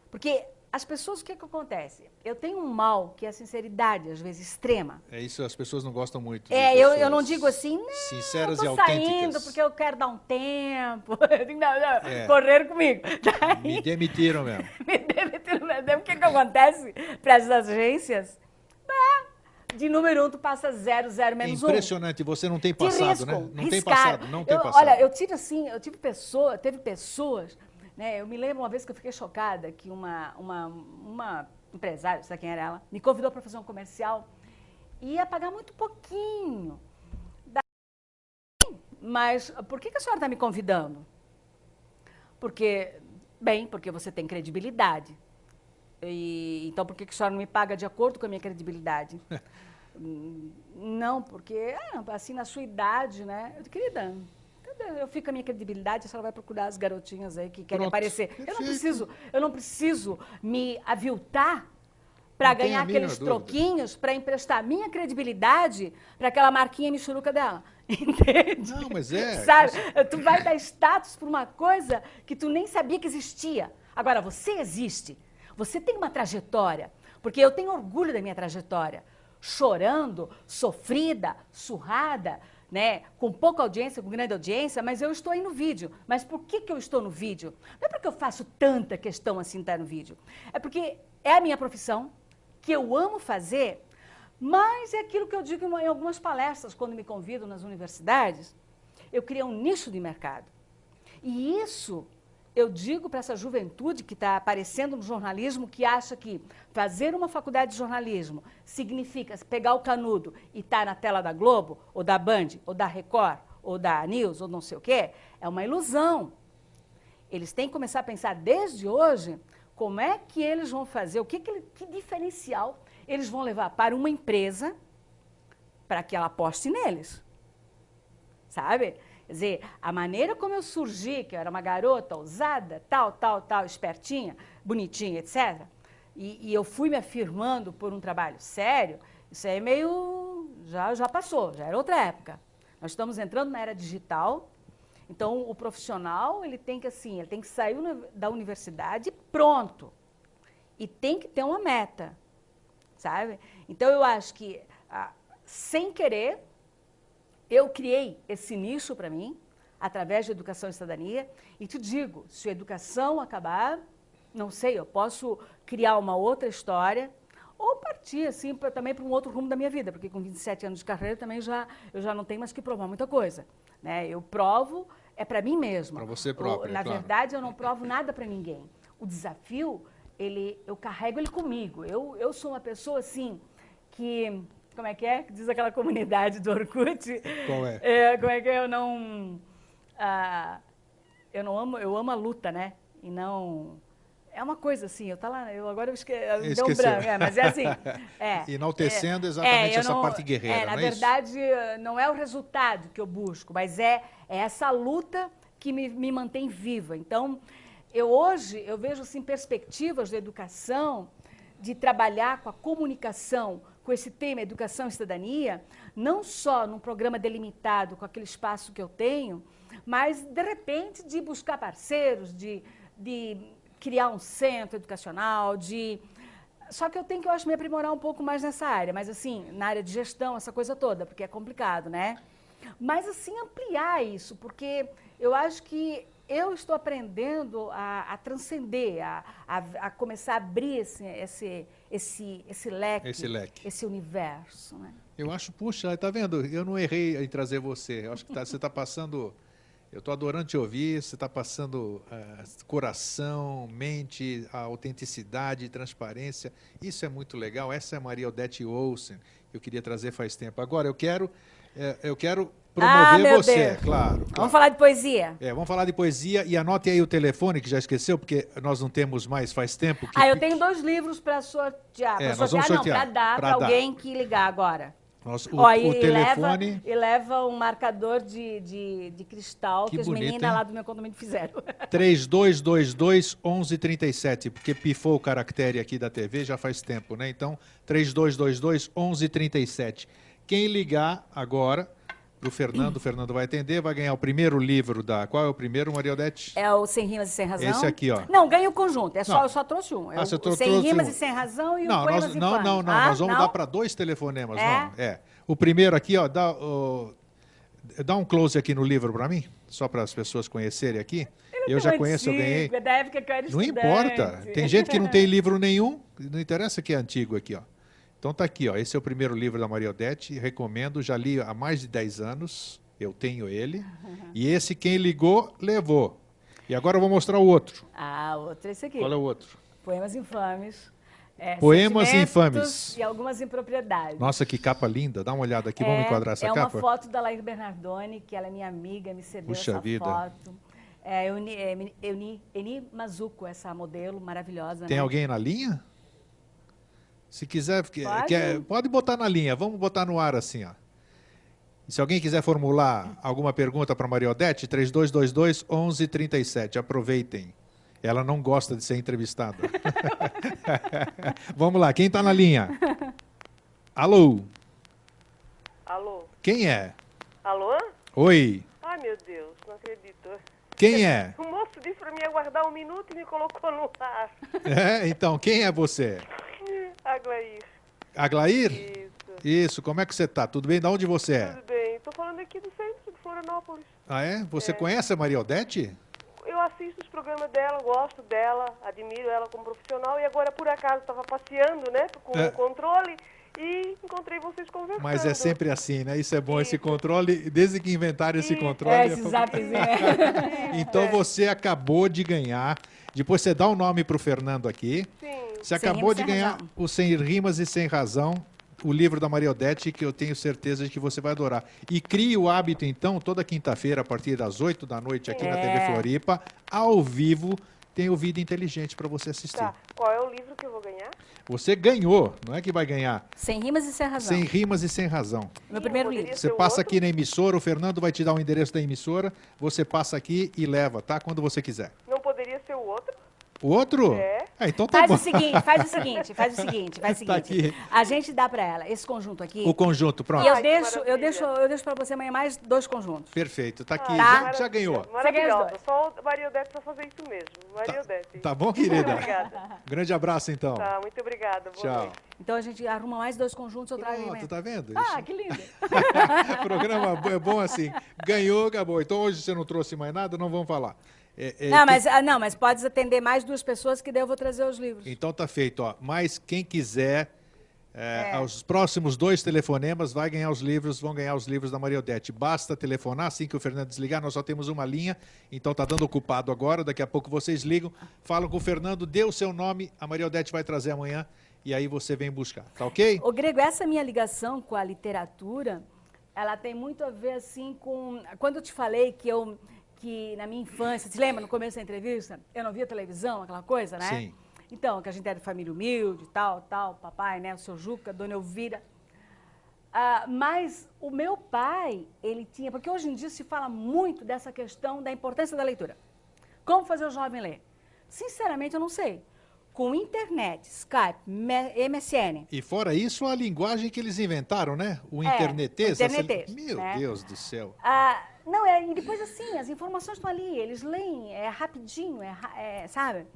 porque as pessoas, o que que acontece? Eu tenho um mal que é a sinceridade, às vezes, extrema. É isso, as pessoas não gostam muito. É, eu, eu pessoas não digo assim, não, Sinceras eu e tô autênticas. saindo porque eu quero dar um tempo. Não, não, É. correram comigo. Daí, Me demitiram mesmo. me demitiram mesmo. O que, que acontece para as agências? É, de número um, tu passa zero, zero, É menos um. impressionante, você não tem Te passado, riscam, né? Não tem riscaram. passado, não tem Eu- passado. Olha, eu tive assim, eu tive pessoa, teve pessoas, né? Eu me lembro uma vez que eu fiquei chocada que uma, uma, uma empresária, sabe quem era ela, me convidou para fazer um comercial e ia pagar muito pouquinho. Daí, Mas por que, que a senhora está me convidando? Porque, bem, porque você tem credibilidade. E, então, por que, que a senhora não me paga de acordo com a minha credibilidade? Não, porque, ah, assim, na sua idade, né? Eu, querida, eu fico com a minha credibilidade, a senhora vai procurar as garotinhas aí que querem Pronto. aparecer. Eu não preciso, eu não preciso me aviltar para ganhar aqueles dúvida. troquinhos, para emprestar a minha credibilidade para aquela marquinha michuruca dela. Entende? Não, mas é. Sabe? Tu vai dar status por uma coisa que tu nem sabia que existia. Agora, você existe. Você tem uma trajetória. Porque eu tenho orgulho da minha trajetória. Chorando, sofrida, surrada, né? com pouca audiência, com grande audiência, mas eu estou aí no vídeo. Mas por que, que eu estou no vídeo? Não é porque eu faço tanta questão assim estar no vídeo. É porque é a minha profissão, que eu amo fazer, mas é aquilo que eu digo em algumas palestras, quando me convidam nas universidades, eu criei um nicho de mercado. E isso eu digo para essa juventude que está aparecendo no jornalismo, que acha que fazer uma faculdade de jornalismo significa pegar o canudo e estar na tela da Globo, ou da Band, ou da Record, ou da News, ou não sei o quê, é uma ilusão. Eles têm que começar a pensar desde hoje como é que eles vão fazer, o que, que, que diferencial eles vão levar para uma empresa para que ela aposte neles. Sabe? Quer dizer, a maneira como eu surgi, que eu era uma garota ousada, tal, tal, tal, espertinha, bonitinha, etc. E, e eu fui me afirmando por um trabalho sério, isso aí é meio. Já, já passou, já era outra época. Nós estamos entrando na era digital, então o profissional ele tem que assim, ele tem que sair da universidade pronto e tem que ter uma meta, sabe? Então eu acho que ah, sem querer eu criei esse nicho para mim através de educação e cidadania e te digo, se a educação acabar, não sei, eu posso criar uma outra história ou partir assim pra, também para um outro rumo da minha vida, porque com 27 anos de carreira também já eu já não tenho mais que provar muita coisa, né? Eu provo é para mim mesma. Para você própria, Na claro. verdade, eu não provo nada para ninguém. O desafio, ele eu carrego ele comigo. Eu eu sou uma pessoa assim que como é que é? Diz aquela comunidade do Orkut. Qual é? é como é que é? eu não ah, eu não amo, eu amo a luta, né? E não é uma coisa assim, eu tá lá, eu agora eu esque... deu um branco, é, mas é assim. É, Enaltecendo exatamente essa não- parte guerreira, É, na não é isso? verdade, não é o resultado que eu busco, mas é, é essa luta que me, me mantém viva. Então, eu hoje eu vejo assim perspectivas da educação de trabalhar com a comunicação, com esse tema educação e cidadania, não só num programa delimitado com aquele espaço que eu tenho, mas de repente de buscar parceiros, de, de criar um centro educacional, de só que eu tenho que, eu acho, me aprimorar um pouco mais nessa área, mas assim, na área de gestão, essa coisa toda, porque é complicado, né? Mas assim, ampliar isso, porque eu acho que eu estou aprendendo a, a transcender, a, a, a começar a abrir esse, esse, esse, esse leque, Esse leque. esse universo, né? Eu acho, puxa, tá vendo? Eu não errei em trazer você. Eu acho que tá- você está passando. Eu estou adorando te ouvir. Você está passando ah, coração, mente, a autenticidade, transparência. Isso é muito legal. Essa é a Maria Odete Olsen. que Eu queria trazer faz tempo. Agora eu quero, eh, eu quero promover Ah, você, Deus. claro. Vamos claro. falar de poesia? É, vamos falar de poesia e anote aí o telefone que já esqueceu, porque nós não temos mais faz tempo. que- Ah, eu tenho dois livros para sortear. É, para vamos sortear, não, para dar para alguém que ligar agora. Nós- o, Ó, o e, e telefone. leva, e leva um marcador de, de, de cristal Que que, as bonito, meninas hein? lá do meu condomínio fizeram. 3222 1137, porque pifou o caractere aqui da TV já faz tempo, né? Então, 3222 1137. Quem ligar agora pro Fernando, o Fernando vai atender, vai ganhar o primeiro livro da. Qual é o primeiro, Maria Odete? É o Sem Rimas e Sem Razão. Esse aqui, ó. Não, ganha o conjunto. É só, Não. eu só trouxe um. É Ah, o, você o trou- Sem trouxe Rimas um. e Sem Razão e o Não, Poemas nós, não, Panos. não, não, Ah, nós vamos não? dar para dois telefonemas, É? não. É. O primeiro aqui, ó, dá, ó, dá um close aqui no livro para mim, só para as pessoas conhecerem aqui. Eu já conheço, eu ganhei. antigo, É da época que eu era Não estudante. importa. Tem gente que não tem livro nenhum, não interessa que é antigo aqui, ó. Então tá aqui, ó. Esse é o primeiro livro da Maria Odete, recomendo, já li há mais de 10 anos, eu tenho ele. E esse quem ligou, levou. E agora eu vou mostrar o outro. Ah, outro é esse aqui. Qual é o outro? Poemas Infames. É, Poemas Infames. E algumas impropriedades. Nossa, que capa linda. Dá uma olhada aqui, vamos é, enquadrar essa é capa. uma foto da Laís Bernardoni, que ela é minha amiga, me cedeu Puxa essa vida. foto. É, Euni, é, Euni, Eni Mazuco, essa modelo maravilhosa. Tem né? alguém na linha? Se quiser, que- Pode. quer- pode botar na linha. Vamos botar no ar assim, ó. E se alguém quiser formular alguma pergunta para Maria Odete, 3222 1137. Aproveitem. Ela não gosta de ser entrevistada. Vamos lá, quem está na linha? Alô, Alô? quem é? Alô? Oi, Ai, meu Deus, não acredito. quem é? O moço disse pra mim aguardar um minuto e me colocou no ar. É, Então, quem é você? Aglair. Aglair? Isso. Isso, como é que você está? Tudo bem? De onde você é? Tudo bem. Tô falando aqui do centro de Florianópolis. Ah, é? Você conhece a Maria Odete? Eu assisto os programas dela, gosto dela, admiro ela como profissional e agora por acaso estava passeando, né, com É. o controle e encontrei vocês conversando. Mas é sempre assim, né? Isso é bom, esse controle, desde que inventaram esse Isso. controle. É, é esse zapzinho. é. Então você acabou de ganhar. Depois você dá o nome para o Fernando aqui. Sim. Você acabou de ganhar Razão. o Sem Rimas e Sem Razão, o livro da Maria Odete, que eu tenho certeza de que você vai adorar. E crie o hábito, então, toda quinta-feira, a partir das 8 da noite, aqui na TV É. Floripa, ao vivo, tem o Vida Inteligente para você assistir. Tá. Qual é o livro que eu vou ganhar? Você ganhou, não é que vai ganhar. Sem rimas e sem razão. Sem rimas e sem razão. Meu primeiro livro. Você é passa outro? aqui na emissora, o Fernando vai te dar o endereço da emissora, você passa aqui e leva, tá? Quando você quiser. Não poderia ser o outro? O outro? É. então tá Faz bom. o seguinte, faz o seguinte, faz o seguinte, faz o Tá seguinte. aqui. A gente dá pra ela esse conjunto aqui. O conjunto, pronto. E eu Ai, deixo, eu deixo, eu deixo para você amanhã mais dois conjuntos. Perfeito, tá aqui. Ah, já, já ganhou. ganhou os Maravilhosa. Só Maria Odete pra fazer isso mesmo. Maria Odete. Tá bom, querida? Obrigada. Grande abraço, então. Tá, muito obrigada. Boa Tchau. noite. Então a gente arruma mais dois conjuntos, eu trago Pronto, tá vendo? Ah, Isso- que lindo. O programa é bom assim. Ganhou, acabou. Então hoje você não trouxe mais nada, não vamos falar. É, é, Não, mas, ah, não, mas pode atender mais duas pessoas que daí eu vou trazer os livros. Então tá feito, ó. Mas quem quiser, é, É. aos próximos dois telefonemas, vai ganhar os livros, vão ganhar os livros da Maria Odete. Basta telefonar, assim que o Fernando desligar, nós só temos uma linha, então tá dando ocupado agora, daqui a pouco vocês ligam, falam com o Fernando, dê o seu nome, a Maria Odete vai trazer amanhã, e aí você vem buscar, tá ok? Ô, Grego, essa minha ligação com a literatura, ela tem muito a ver, assim, com... Quando eu te falei que eu, que na minha infância, se lembra, no começo da entrevista, eu não via televisão, aquela coisa, né? Sim. Então, que a gente era de família humilde, tal, tal, papai, né, o seu Juca, dona Elvira. Ah, mas o meu pai, ele tinha... Porque hoje em dia se fala muito dessa questão da importância da leitura. Como fazer o jovem ler? Sinceramente, eu não sei. Com internet, Skype, MSN, E fora isso, a linguagem que eles inventaram, né? O É, internetês. o essa- internetês, Meu né? Deus do céu. Ah, não, é, e depois assim, as informações estão ali, eles leem, é rapidinho, é, é, sabe?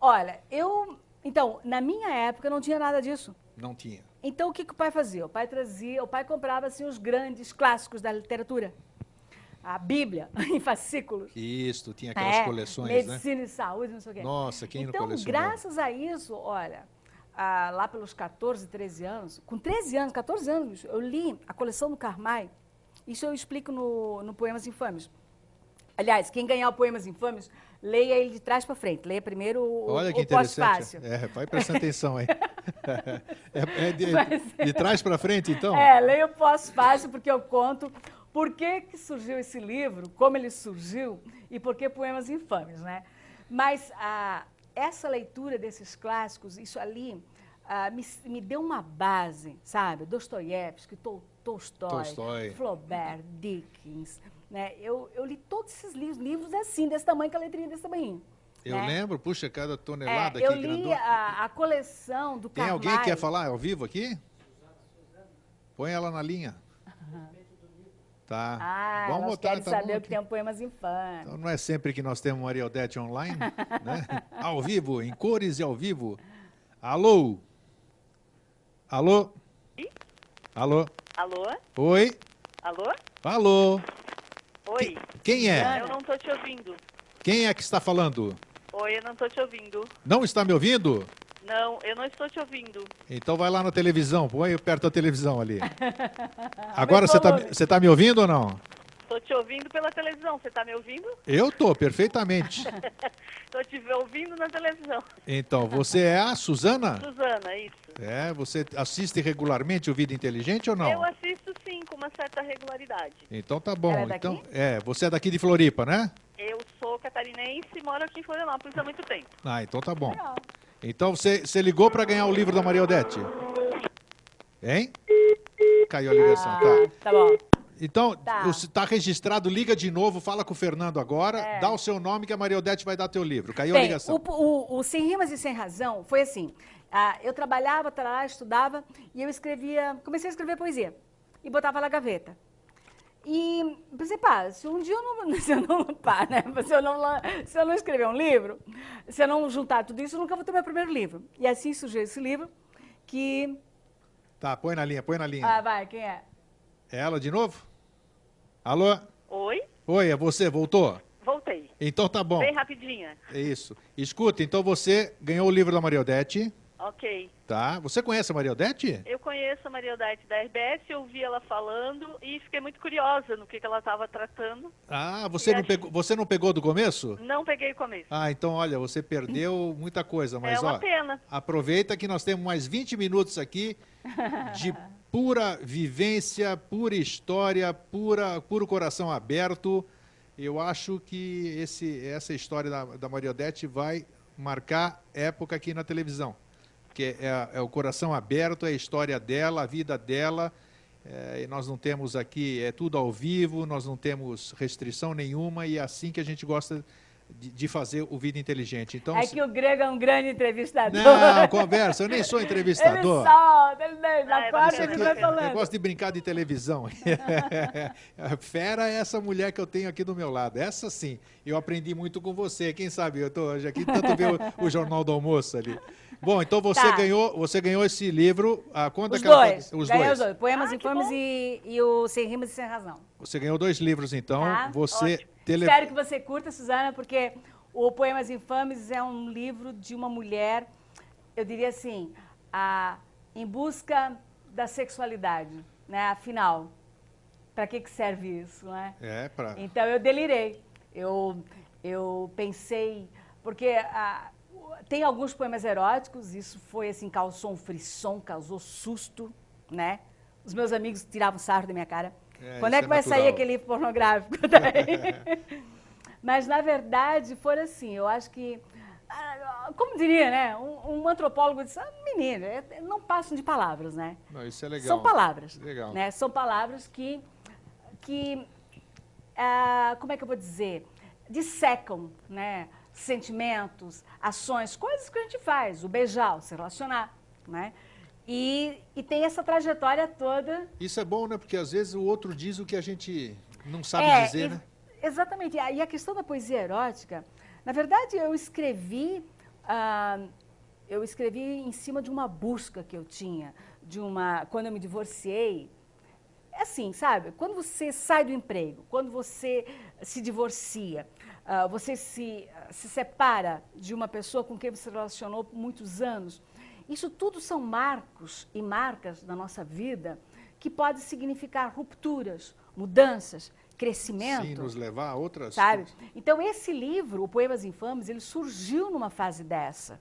Olha, eu. Então, na minha época não tinha nada disso. Não tinha. Então, o que, que o pai fazia? O pai trazia, o pai comprava assim, os grandes clássicos da literatura. A Bíblia, em fascículos. Isso, tinha aquelas É, coleções, né? Medicina e saúde, não sei o quê. Nossa, quem não Então, colecionou? graças a isso, olha, ah, lá pelos 14, 13 anos, com 13 anos, 14 anos, eu li a coleção do Carmai. Isso eu explico no, no Poemas Infames. Aliás, quem ganhar o Poemas Infames, leia ele de trás para frente. Leia primeiro o, Olha que o interessante. pós-fácil. É, vai prestando atenção aí. É, é de, de trás para frente, então? É, leia o pós-fácil, porque eu conto por que, que surgiu esse livro, como ele surgiu e por que Poemas Infames, né? Mas ah, essa leitura desses clássicos, isso ali, ah, me, me deu uma base, sabe? Dostoiévski, Tol, Tolstói, Tolstói. Flaubert, Dickens, né? Eu, eu li todos esses livros, livros assim, desse tamanho, com a letrinha desse tamanho. Eu né? lembro, puxa, cada É, tonelada eu aqui li grandona. a, a coleção do Tem alguém que quer falar ao vivo aqui? Põe ela na linha. Tá. Ah, Vamos elas botar, querem tá saber bom o que tem um Poemas Infames. Então não é sempre que nós temos Maria Odete online, né? Ao vivo, em cores e ao vivo. Alô? Alô? Alô? Alô? Oi? Alô? Alô? Oi. Quem é? Eu não tô te ouvindo. Quem é que está falando? Oi, eu não tô te ouvindo. Não está me ouvindo? Não, eu não estou te ouvindo. Então vai lá na televisão, põe perto da televisão ali. Agora você está tá me ouvindo ou não? Tô te ouvindo pela televisão. Você tá me ouvindo? Eu tô, perfeitamente. Tô te ouvindo na televisão. Então, você é a Suzana? Suzana, isso. É, você assiste regularmente o Vida Inteligente ou não? Eu assisto sim, com uma certa regularidade. Então tá bom. É então, é, você é daqui de Floripa, né? Eu sou catarinense e moro aqui em Florianópolis há muito tempo. Ah, então tá bom. Legal. Então você, você ligou para ganhar o livro da Maria Odete? Hein? Caiu a ligação, Ah, tá. tá bom. Então, Tá. você tá registrado, liga de novo, fala com o Fernando agora, É. dá o seu nome que a Maria Odete vai dar teu livro. Caiu a Bem, ligação. o, o, o Sem Rimas e Sem Razão foi assim. ah, eu trabalhava, tarará, estudava e eu escrevia, comecei a escrever poesia e botava na gaveta. E pensei, pá, se um dia eu não, se eu não, pá, né? se, eu não, se eu não escrever um livro, se eu não juntar tudo isso, eu nunca vou ter meu primeiro livro. E assim surgiu esse livro que... Tá, põe na linha, põe na linha. Ah, vai, quem é? É ela de novo? Alô? Oi? Oi, é você, voltou? Voltei. Então tá bom. Bem rapidinha. É isso. Escuta, então você ganhou o livro da Maria Odete, Ok. tá? Você conhece a Maria Odete? Eu conheço a Maria Odete da RBS, ouvi ela falando e fiquei muito curiosa no que, que ela estava tratando. Ah, você E não, acho- pegou, você não pegou do começo? Não peguei o começo. Ah, então olha, você perdeu muita coisa, mas é uma ó, pena. aproveita que nós temos mais 20 minutos aqui de pura vivência, pura história, pura, puro coração aberto. Eu acho que esse, essa história da, da Maria Odete vai marcar época aqui na televisão. Porque é, é o coração aberto, é a história dela, a vida dela. É, e nós não temos aqui, é tudo ao vivo, nós não temos restrição nenhuma e é assim que a gente gosta de, de fazer o Vida Inteligente. Então, É se- que o Grego é um grande entrevistador. Não, conversa, eu nem sou Ele entrevistador. solta, ele, na Ah, é ele vai bacana. eu falando. gosto de brincar de televisão. Fera é essa mulher que eu tenho aqui do meu lado. Essa sim, eu aprendi muito com você. Quem sabe eu estou hoje aqui, tanto ver o, o Jornal do Almoço ali. Bom, então você Tá. ganhou, você ganhou esse livro. A quanto Os que dois. Os Ganhei dois. os dois. Poemas Ah, Infames e, e o Sem Rimas e Sem Razão. Você ganhou dois livros, então. Tá, Você tele... Espero que você curta, Suzana, porque o Poemas Infames é um livro de uma mulher, eu diria assim, a, em busca da sexualidade, né? Afinal, para que, que serve isso, né? É, pra... Então eu delirei. Eu, eu pensei, porque ah, tem alguns poemas eróticos, isso foi assim, causou um frisson, causou susto, né? Os meus amigos tiravam sarro da minha cara. É, Quando isso é que é vai natural. sair aquele livro pornográfico? daí? Mas, na verdade, foi assim, eu acho que, ah, como diria, né? Um, um antropólogo disse, ah, menino, é- não passam de palavras, né? Não, isso é legal. São palavras. Legal. Né? São palavras que, que ah, como é que eu vou dizer? Dissecam né? Sentimentos, ações, coisas que a gente faz, o beijar, o se relacionar. Né? E, e tem essa trajetória toda. Isso é bom, né? Porque às vezes o outro diz o que a gente não sabe É, dizer, e- né? Exatamente. E a questão da poesia erótica, na verdade, eu escrevi, ah, eu escrevi em cima de uma busca que eu tinha, de uma, quando eu me divorciei. É assim, sabe? Quando você sai do emprego, quando você se divorcia, ah, você se, se separa de uma pessoa com quem você se relacionou por muitos anos, isso tudo são marcos e marcas da nossa vida que podem significar rupturas, mudanças, crescimento. Sim, nos levar a outras Sabe? coisas. Então, esse livro, o Poemas Infames, ele surgiu numa fase dessa.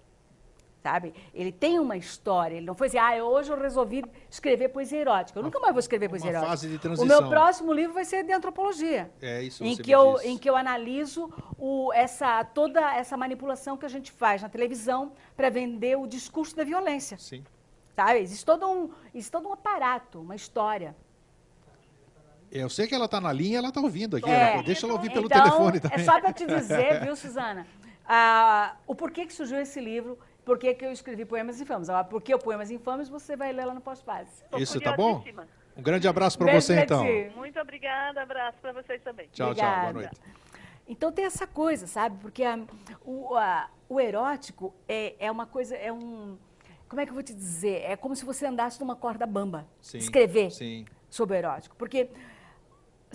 Sabe? Ele tem uma história. Ele não foi assim, ah, hoje eu resolvi escrever poesia erótica. Eu nunca mais vou escrever poesia uma erótica. fase de O transição. meu próximo livro vai ser de antropologia. É isso Em que, eu, disse. em que eu analiso o, essa, toda essa manipulação que a gente faz na televisão para vender o discurso da violência. Sim. Sabe? Existe todo um, existe todo um aparato, uma história. Eu sei que ela está na linha, ela está ouvindo aqui. É. ela- deixa ela ouvir pelo então, telefone também. É só para te dizer, viu, Suzana, ah, o porquê que surgiu esse livro, por que que eu escrevi Poemas Infames. Agora, por que o Poemas Infames, você vai ler lá no pós-passe. Tô Isso, tá bom? Um grande abraço para você, então. Muito obrigada, abraço para vocês também. Tchau, tchau. Boa Obrigada. noite. Então tem essa coisa, sabe? Porque a- o, a- o erótico é, é uma coisa, é um. Como é que eu vou te dizer? É como se você andasse numa corda bamba. Sim, escrever sim. sobre o erótico. Porque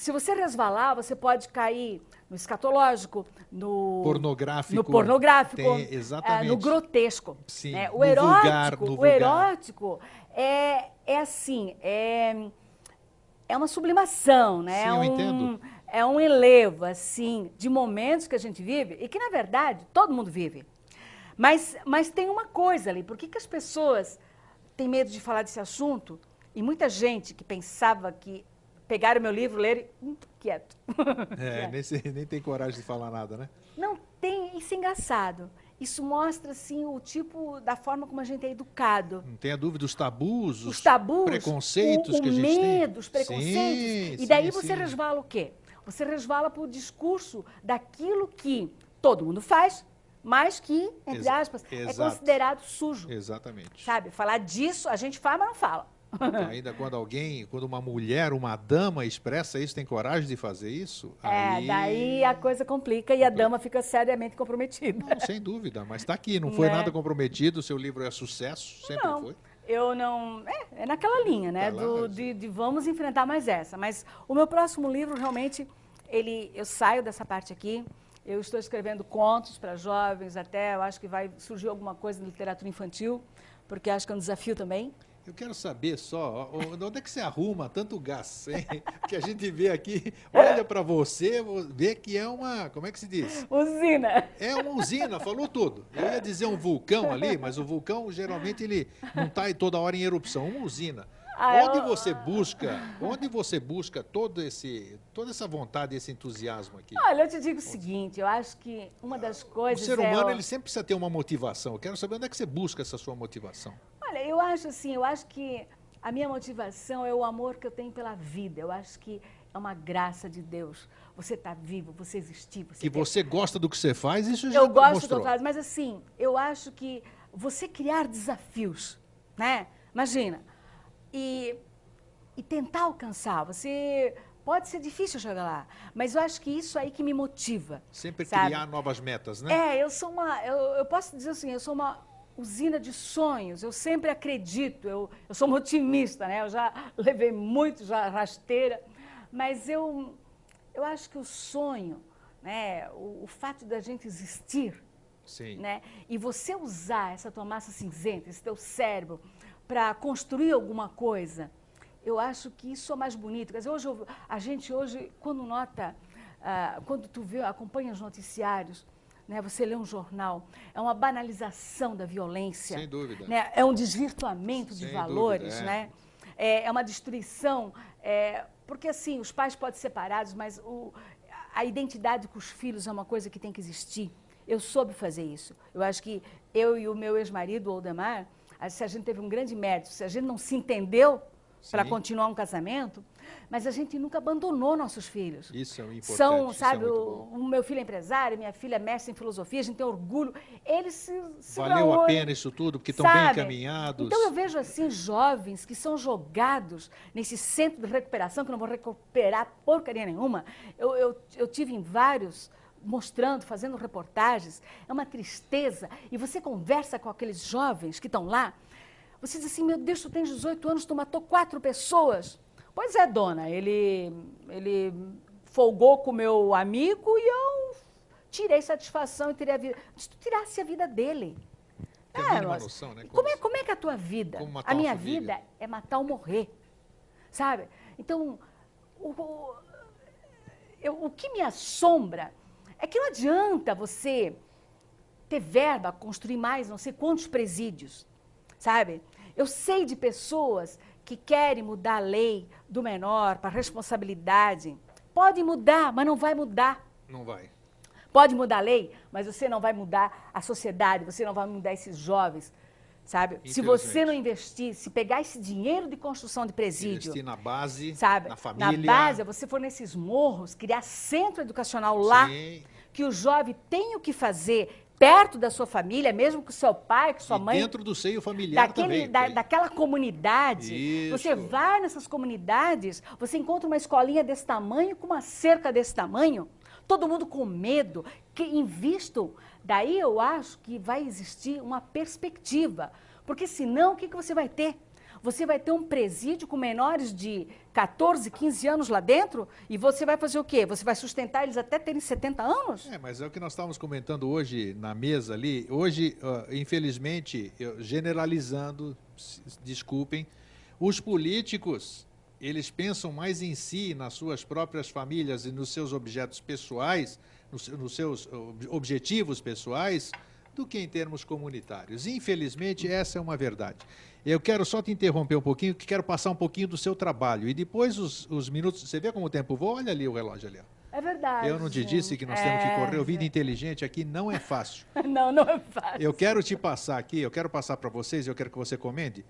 se você resvalar, você pode cair no escatológico, no Pornográfico. no pornográfico, Tem- exatamente. no grotesco. Sim, né? O no erótico, vulgar, no o vulgar. erótico é, é assim, é, é uma sublimação, né? Sim, é eu um, entendo. É um elevo, assim, de momentos que a gente vive e que, na verdade, todo mundo vive. Mas, mas tem uma coisa ali, por que, que as pessoas têm medo de falar desse assunto? E muita gente que pensava que pegaram meu livro, leram e, hum, quieto. É, nem, se- nem tem coragem de falar nada, né? Não tem, isso é engraçado. Isso mostra, assim, o tipo da forma como a gente é educado. Não tenha dúvida, os tabus, Os tabus, preconceitos o, o que a gente tem. medo, os preconceitos. Sim, e daí sim, você sim. resvala o quê? Você resvala para o discurso daquilo que todo mundo faz, mas que, entre aspas, é considerado sujo. Exatamente. Sabe? Falar disso, a gente fala, mas não fala. Ainda quando alguém, quando uma mulher, uma dama expressa isso, tem coragem de fazer isso, É, aí... daí a coisa complica e a dama fica seriamente comprometida. Não, sem dúvida, mas está aqui, não foi Né? nada comprometido, seu livro é sucesso, sempre não, foi. eu não. É, é naquela linha, né? Tá lá, do- de, de vamos enfrentar mais essa. Mas o meu próximo livro, realmente, ele, eu saio dessa parte aqui. Eu estou escrevendo contos para jovens, até eu acho que vai surgir alguma coisa na literatura infantil, porque acho que é um desafio também. Eu quero saber só, onde é que você arruma tanto gás, hein? Que a gente vê aqui, olha para você, vê que é uma, como é que se diz? Usina! É uma usina, falou tudo. Eu ia dizer um vulcão ali, mas o vulcão geralmente ele não está toda hora em erupção, uma usina. Ah, onde eu- você busca, onde você busca todo esse, toda essa vontade, esse entusiasmo aqui? Olha, eu te digo o seguinte, eu acho que uma das O coisas ser é humano, o- ele sempre precisa ter uma motivação. Eu quero saber onde é que você busca essa sua motivação. Olha, eu acho assim, eu acho que a minha motivação é o amor que eu tenho pela vida. Eu acho que é uma graça de Deus. Você está vivo, você existir, você Que você gosta do que você faz, isso já Eu gosto do que mostrou. eu faço, mas assim, eu acho que você criar desafios, né? Imagina. E, e tentar alcançar. Você pode ser difícil chegar lá, mas eu acho que isso aí que me motiva. Sempre sabe? criar novas metas, né? É, eu sou uma. Eu, eu posso dizer assim, eu sou uma usina de sonhos. Eu sempre acredito. Eu, eu sou uma otimista, né? Eu já levei muito já rasteira, mas eu, eu acho que o sonho, né? O, o fato da gente existir, Sim. né? E você usar essa tua massa cinzenta, esse teu cérebro, para construir alguma coisa, eu acho que isso é mais bonito. Quer dizer, hoje, a gente hoje, quando nota, ah, quando tu vê, acompanha os noticiários, né, você lê um jornal, é uma banalização da violência. Sem dúvida. né, é um desvirtuamento de Sem valores, dúvida, é. né? É, é uma destruição, é, porque assim, os pais podem ser separados, mas o- a identidade com os filhos é uma coisa que tem que existir. Eu soube fazer isso. Eu acho que eu e o meu ex-marido, o Aldemar, a- se a gente teve um grande mérito, se a gente não se entendeu para continuar um casamento, mas a gente nunca abandonou nossos filhos. Isso é o importante. São, é sabe, muito o, o meu filho é empresário, minha filha é mestre em filosofia, a gente tem orgulho. Eles se, se Valeu a pena isso tudo, porque estão bem encaminhados. Então eu vejo assim jovens que são jogados nesse centro de recuperação, que não vão recuperar porcaria nenhuma. Eu, eu, eu tive em vários mostrando, fazendo reportagens, é uma tristeza. E você conversa com aqueles jovens que estão lá, você diz assim, meu Deus, tu tens 18 anos, tu matou quatro pessoas. Pois é, dona, ele, ele folgou com o meu amigo e eu tirei satisfação e tirei a vida. Se tu tirasse a vida dele. Tem moça, noção, né? Como Como é, como é que é a tua vida? A minha família. vida é matar ou morrer. Sabe? Então, o, o- eu- o que me assombra é que não adianta você ter verba, construir mais não sei quantos presídios, sabe? Eu sei de pessoas que querem mudar a lei do menor para responsabilidade. Pode mudar, mas não vai mudar. Não vai. Pode mudar a lei, mas você não vai mudar a sociedade, você não vai mudar esses jovens, sabe? Se você não investir, se pegar esse dinheiro de construção de presídio, Investir na base, sabe? na família. Na base, você for nesses morros, criar centro educacional lá, Sim. que o jovem tem o que fazer perto da sua família, mesmo com seu pai, com sua e mãe, dentro do seio familiar daquele, também. da- daquela comunidade. Isso. Você vai nessas comunidades, você encontra uma escolinha desse tamanho, com uma cerca desse tamanho, todo mundo com medo, que invistam. Daí eu acho que vai existir uma perspectiva. Porque senão, o que, que você vai ter? Você vai ter um presídio com menores de 14, 15 anos lá dentro e você vai fazer o quê? Você vai sustentar eles até terem 70 anos? É, mas é o que nós estávamos comentando hoje na mesa ali. Hoje, ah, infelizmente, eu- generalizando, desculpem, os políticos, eles pensam mais em si, nas suas próprias famílias e nos seus objetos pessoais, nos, nos seus ob- objetivos pessoais, do que em termos comunitários. Infelizmente, essa é uma verdade. Eu quero só te interromper um pouquinho, que quero passar um pouquinho do seu trabalho. E depois os, os minutos. Você vê como o tempo voa? Olha ali o relógio ali. ó. É verdade. Eu não te disse que nós temos que É, correr. O Vida Inteligente aqui não é fácil. Não, não é fácil. Eu quero te passar aqui, eu quero passar para vocês, eu quero que você comente. O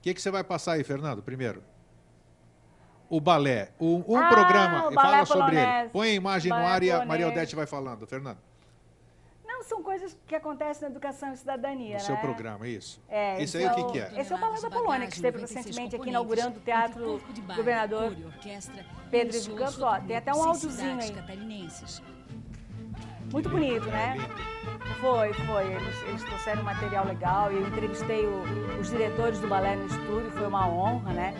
que, que você vai passar aí, Fernando, primeiro? O balé. Um, um Ah, programa, o balé fala sobre ele. polonês. Põe a imagem no ar e a. Maria Odete vai falando. Fernando, Não, são coisas que acontecem na educação e cidadania, no né? seu programa, isso. É, isso aí o é que, que é? Esse é o Balé da Polônia, que esteve recentemente aqui inaugurando o Teatro Governador Pedro de Campos. Ó, tem até um áudiozinho aí. Muito bonito, né? Foi, foi. Eles, eles trouxeram um material legal eu entrevistei o- os diretores do balé no estúdio, foi uma honra, né?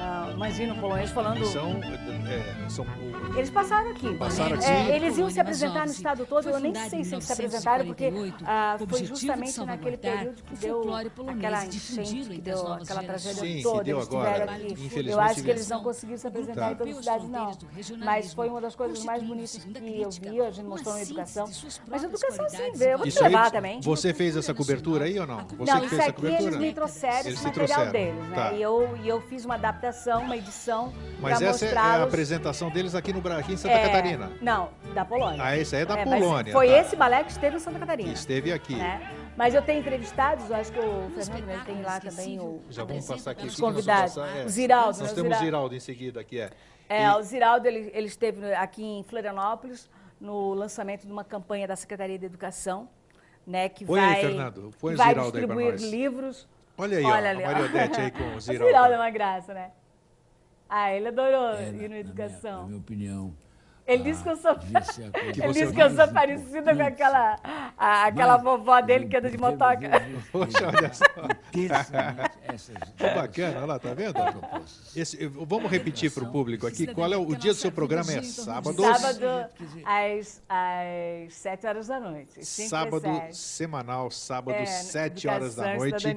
ah, imagina um polonês falando. São, é, são o- Eles passaram aqui. Passaram aqui. É, eles iam se apresentar no estado todo, eu nem sei se eles se apresentaram, porque 1948, ah, foi justamente naquele período que deu aquela enchente, que deu aquela tragédia Sim, toda, deu eles agora, estiveram aqui. Eu acho que eles não conseguiram se apresentar em todas as cidades, não. Mas foi uma das coisas mais bonitas que eu vi, a gente mostrou na educação. Mas educação sim. Eu vou te Isso aí, levar também. você fez essa cobertura aí ou não? Você não, que isso fez essa aqui eles cobertura? me trouxeram Eles esse te material trouxeram. deles, né? Tá. E, eu, e eu fiz uma adaptação, uma edição Mas para essa é a apresentação deles aqui no Brasil, em Santa É, Catarina. Não, da Polônia. Ah, esse aí é da mas Polônia, Foi tá. esse balé que esteve em Santa Catarina. Esteve aqui. né? Mas eu tenho entrevistados, eu acho que o Fernando tem lá também o, Já vamos passar aqui. os o convidados. passar é- O Ziraldo, Nós né? O temos o Ziraldo. Em seguida aqui, é. É, E- o Ziraldo ele, ele esteve aqui em Florianópolis no lançamento de uma campanha da Secretaria de Educação, né, que Põe aí, vai, Fernando, põe o vai aí distribuir livros. Olha aí, Olha ó, ali, a ó. Mariodete aí com o O Ziraldo. Ziraldo é uma graça, né? Ah, ele adorou É, ir na- na na educação. Minha, na minha opinião. Ele disse que eu sou, devia ser a coisa Que ele disse que eu sou parecida com aquela, a- aquela Mas, vovó dele que anda de motoca. Poxa, olha só. essas Que bacana, olha lá, tá vendo? Esse- vamos repetir para o público aqui qual é o, o dia do seu programa é sábado, Sábado, às, às 7 horas da noite. sábado sete. semanal, sábado É, 7 horas da noite,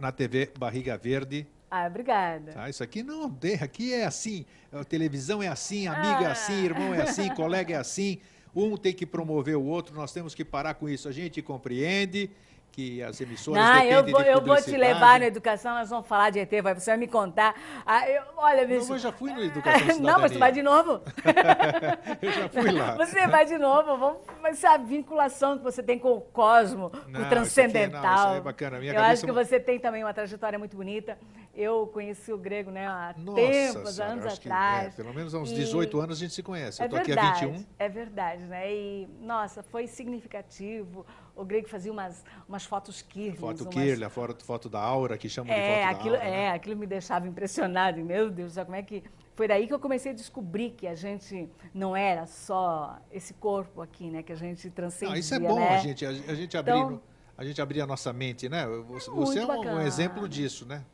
na TV Barriga Verde. Ah, obrigada. Tá, isso aqui não tem, aqui é assim, a televisão é assim, amigo é Ah. assim, irmão é assim, colega é assim, um tem que promover o outro, nós temos que parar com isso. A gente compreende que as emissoras Não, eu vou, eu vou te levar na educação, nós vamos falar de ET, vai, você vai me contar. Ah, eu- olha, Não, bicho. eu já fui no Educação e Não, mas tu vai Cidadania. de novo. Eu já fui lá. Você vai de novo, vamos, vai ser a vinculação que você tem com o cosmo, com Não, o isso aqui é- transcendental. não, isso aí é bacana. Minha Eu acho que é você tem também uma trajetória muito bonita. Eu conheci o grego né, há Nossa tempos, senhora, anos acho que, atrás. é, pelo menos há uns E- 18 anos a gente se conhece. É eu tô aqui há verdade, 21. é verdade, né? E, nossa, foi significativo. O Grego fazia umas, umas fotos Kirlian. Foto umas... Foto, foto da Aura, que chamam de É, foto aquilo, da Aura. é, né? aquilo me deixava impressionada. E, Meu Deus, como é que... Foi daí que eu comecei a descobrir que a gente não era só esse corpo aqui, né? Que a gente transcendia, Não, isso é bom, né? a gente, a, a gente abrir, Então- a gente abrir a nossa mente, né? Você, você é um, um exemplo disso, né?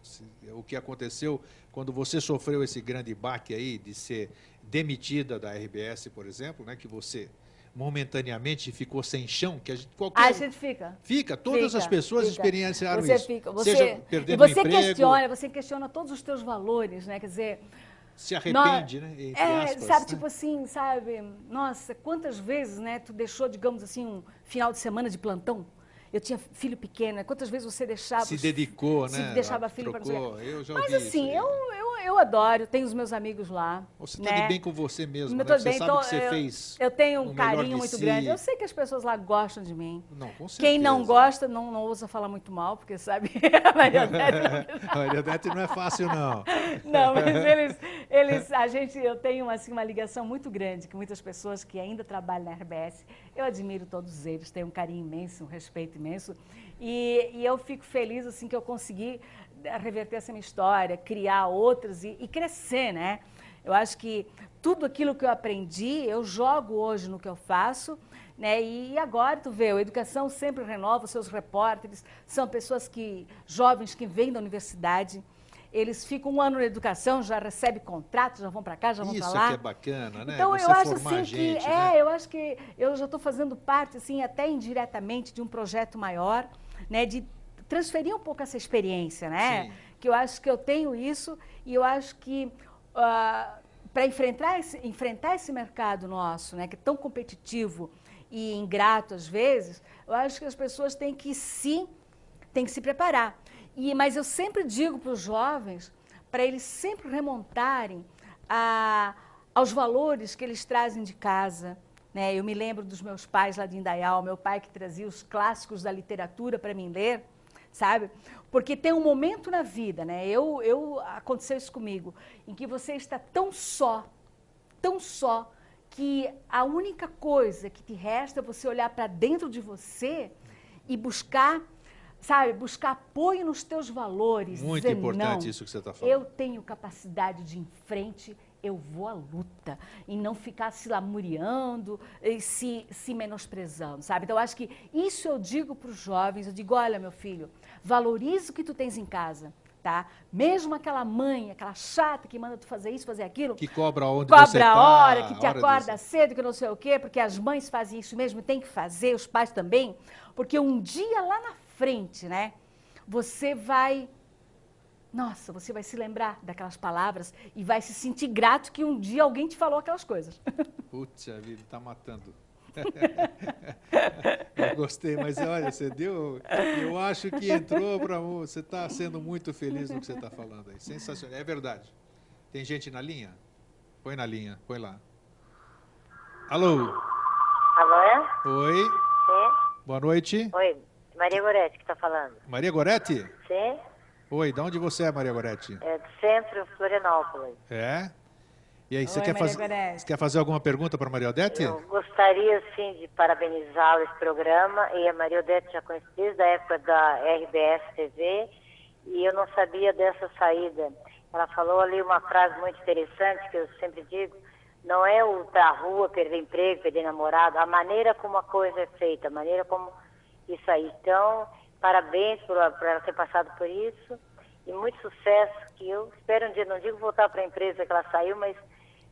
O que aconteceu quando você sofreu esse grande baque aí de ser demitida da RBS, por exemplo, né? Que você momentaneamente ficou sem chão, que a gente qualquer A gente fica. fica, todas Fica, as pessoas fica. experienciaram você isso. Fica, você, Seja e perdendo você o emprego, questiona, você questiona todos os teus valores, né? Quer dizer, se arrepende, nó- né? É, aspas, sabe, né? tipo assim, sabe? Nossa, quantas vezes, né? Tu deixou, digamos assim, um final de semana de plantão? Eu tinha filho pequeno, quantas vezes você deixava... se dedicou, se né? deixava filho para trocou. Eu já Mas assim, eu, eu, eu adoro, tenho os meus amigos lá. Você está né? de bem com você mesmo, Eu né? Você bem, sabe então que você eu, fez Eu tenho um carinho muito si. grande. Eu sei que as pessoas lá gostam de mim. Não, com Quem não certeza. gosta, não, não ousa falar muito mal, porque sabe. a não- Mariodete não é fácil, não. Não, mas eles, eles, a gente, eu tenho assim uma ligação muito grande com muitas pessoas que ainda trabalham na RBS. Eu admiro todos eles, tenho um carinho imenso, um respeito imenso, e, e eu fico feliz assim que eu consegui eh, reverter essa minha história, criar outras e, e crescer, né? Eu acho que tudo aquilo que eu aprendi eu jogo hoje no que eu faço. Né? E agora, tu vê, a educação sempre renova seus repórteres, são pessoas que jovens que vêm da universidade, eles ficam um ano na educação, já recebem contrato, já vão para cá, já vão para Isso lá. aqui é bacana, né? Então Você eu acho assim gente, que né? é, eu acho que eu já estou fazendo parte assim até indiretamente de um projeto maior, né, de transferir um pouco essa experiência, né? Sim. Que eu acho que eu tenho isso e eu acho que para enfrentar esse, enfrentar esse mercado nosso, né, que é tão competitivo e ingrato às vezes, eu acho que as pessoas têm que sim, têm que se preparar. E, mas eu sempre digo para os jovens, para eles sempre remontarem a, aos valores que eles trazem de casa. Né? Eu me lembro dos meus pais lá de Indaial, meu pai que trazia os clássicos da literatura para mim ler, sabe? Porque tem um momento na vida, né? Eu, eu aconteceu isso comigo, em que você está tão só, tão só, que a única coisa que te resta é você olhar para dentro de você e buscar, sabe, buscar apoio nos teus valores. Muito dizer, importante não, isso que você está falando. Eu tenho capacidade de ir em frente, eu vou à luta e não ficar se lamuriando e se, se menosprezando, sabe? Então, eu acho que isso eu digo para os jovens, eu digo, olha, meu filho, valorize o que tu tens em casa, tá? Mesmo aquela mãe, aquela chata que manda tu fazer isso, fazer aquilo, Que cobra onde cobra você a tá, hora, que te hora acorda disso. cedo, que não sei o quê, porque as mães fazem isso mesmo, tem que fazer, os pais também, porque um dia lá na frente, né, você vai, nossa, você vai se lembrar daquelas palavras e vai se sentir grato que um dia alguém te falou aquelas coisas. Putz, a vida tá matando. eu gostei, mas olha, você deu. Eu acho que entrou para. Você está sendo muito feliz no que você está falando aí. Sensacional. É verdade. Tem gente na linha? Põe na linha, põe lá. Alô? Alô? Oi, Sim? boa noite. Oi, Maria Goretti que está falando. Maria Goretti? Sim? Oi, de onde você é, Maria Goretti? É do centro Florianópolis. É? E aí, você Oi, quer, Maria fazer, Goretti. você quer fazer alguma pergunta para Maria Odete? Eu gostaria, sim, de parabenizá-lo esse programa. E a Maria Odete já conheci desde a época da RBS TV. E eu não sabia dessa saída. Ela falou ali uma frase muito interessante que eu sempre digo. Não é o pra rua, perder emprego, perder namorado. A maneira como a coisa é feita, a maneira como isso aí. Então, parabéns por, por ela ter passado por isso. E muito sucesso, que eu espero um dia, não digo voltar para a empresa que ela saiu, mas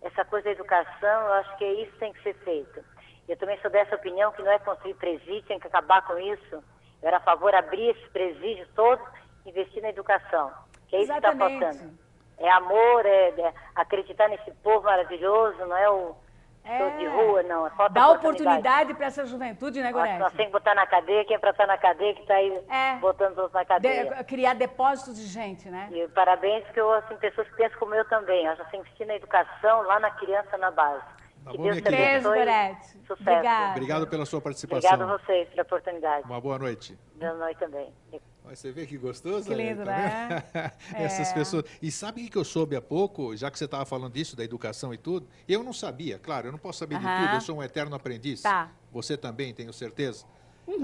essa coisa da educação, eu acho que é isso tem que ser feito. Eu também sou dessa opinião que não é construir presídio, tem que acabar com isso. Eu era a favor de abrir esse presídio todo investir na educação, que é isso que está Exatamente. faltando. É amor, é, é acreditar nesse povo maravilhoso, não é o É. de rua, não. É falta Dá oportunidade. para essa juventude, né, Nós, nós Gorete? temos que botar na cadeia, quem é para estar na cadeia que está aí É. botando os outros na cadeia. De- criar depósitos de gente, né? E parabéns, que eu, assim, pessoas que pensam como eu também. Eu acho assim, investir na educação, lá na criança, na base. Tá que bom, Deus minha querida. Gorete. Sucesso. Obrigada. Obrigado pela sua participação. Obrigado a vocês pela oportunidade. Uma boa noite. Boa noite também. Você vê que gostoso? Que né? lindo, Tá né? vendo? Essas É. pessoas. E sabe o que eu soube há pouco, já que você estava falando disso, da educação e tudo? Eu não sabia, claro, eu não posso saber de Aham. tudo, eu sou um eterno aprendiz. Tá. Você também, tenho certeza.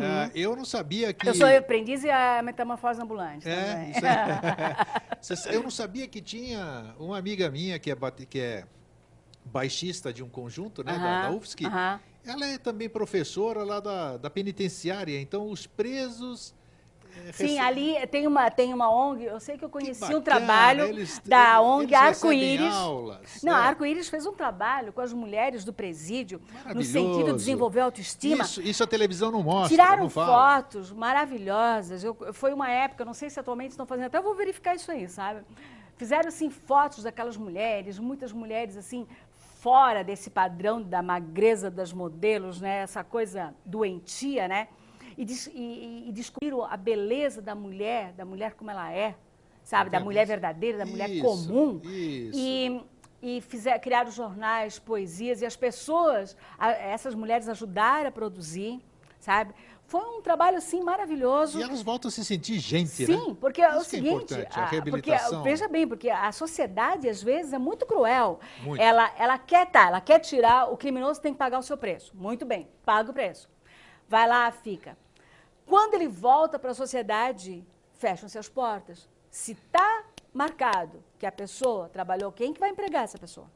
Ah, eu não sabia que. Eu sou aprendiz e a metamorfose ambulante. É, também. isso é. Eu não sabia que tinha uma amiga minha que é, bate- que é baixista de um conjunto, né, da, da UFSC. Ela é também professora lá da, da penitenciária, então os presos. eh, Sim, recebem- ali tem uma, tem uma ONG, eu sei que eu conheci bacana, um trabalho eles- da ONG Arco-Íris. Não, a Arco-Íris fez um trabalho com as mulheres do presídio, no sentido de desenvolver autoestima. Isso, isso a televisão não mostra. Tiraram não fotos maravilhosas. Eu, foi uma época, não sei se atualmente estão fazendo, até vou verificar isso aí, sabe? Fizeram assim fotos daquelas mulheres, muitas mulheres assim fora desse padrão da magreza das modelos, né? Essa coisa doentia, né? E, e- e- descobriram a beleza da mulher, da mulher como ela é, sabe? Da mulher verdadeira, da mulher Isso, comum. isso. E, e fizer, criaram jornais, poesias, e as pessoas, a- essas mulheres ajudaram a produzir, sabe? Foi um trabalho, assim, maravilhoso. E elas voltam a se sentir gente, né? Sim, porque é o Isso é seguinte, importante, a a- porque, veja bem, porque a sociedade às vezes é muito cruel. Muito. Ela, ela quer tá, ela quer tirar, o criminoso tem que pagar o seu preço. Muito bem, paga o preço. Vai lá, fica. Quando ele volta para a sociedade, fecham-se as portas. Se está marcado que a pessoa trabalhou, quem que vai empregar essa pessoa?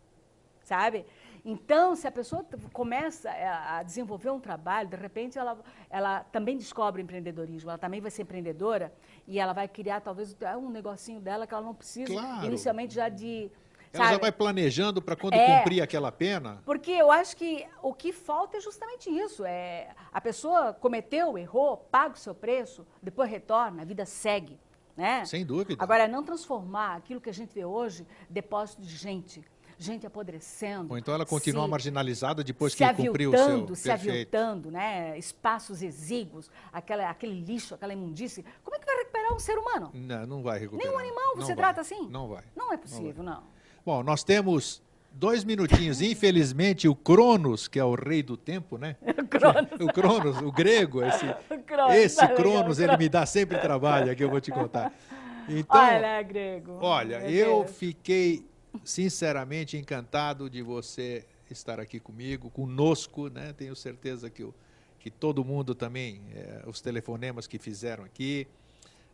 Sabe? Então, se a pessoa começa eh, a desenvolver um trabalho, de repente ela, ela também descobre o empreendedorismo, ela também vai ser empreendedora e ela vai criar talvez um negocinho dela que ela não precisa Claro. inicialmente já de. Ela já sabe? vai planejando para quando É. cumprir aquela pena. Porque eu acho que o que falta é justamente isso. É, a pessoa cometeu, errou, paga o seu preço, depois retorna, a vida segue. Né? Sem dúvida. Agora, não transformar aquilo que a gente vê hoje, depósito de gente, gente apodrecendo. Ou então ela continua se- marginalizada depois que cumpriu o seu. se Perfeito. aviltando, né? espaços exíguos, aquela, aquele lixo, aquela imundície. Como é que vai recuperar um ser humano? Não, não vai recuperar. Nenhum animal Não você vai. trata assim? Não vai. Não é possível, não. Bom, nós temos dois minutinhos. Infelizmente, o Cronos, que é o rei do tempo, né? O Cronos. O Cronos, o grego, esse, O Cronos, esse Cronos, ele me dá sempre trabalho aqui, eu vou te contar. Então, Olha, grego. olha, Meu eu Deus. fiquei sinceramente encantado de você estar aqui comigo, conosco, né? Tenho certeza que, o, que todo mundo também, eh, os telefonemas que fizeram aqui,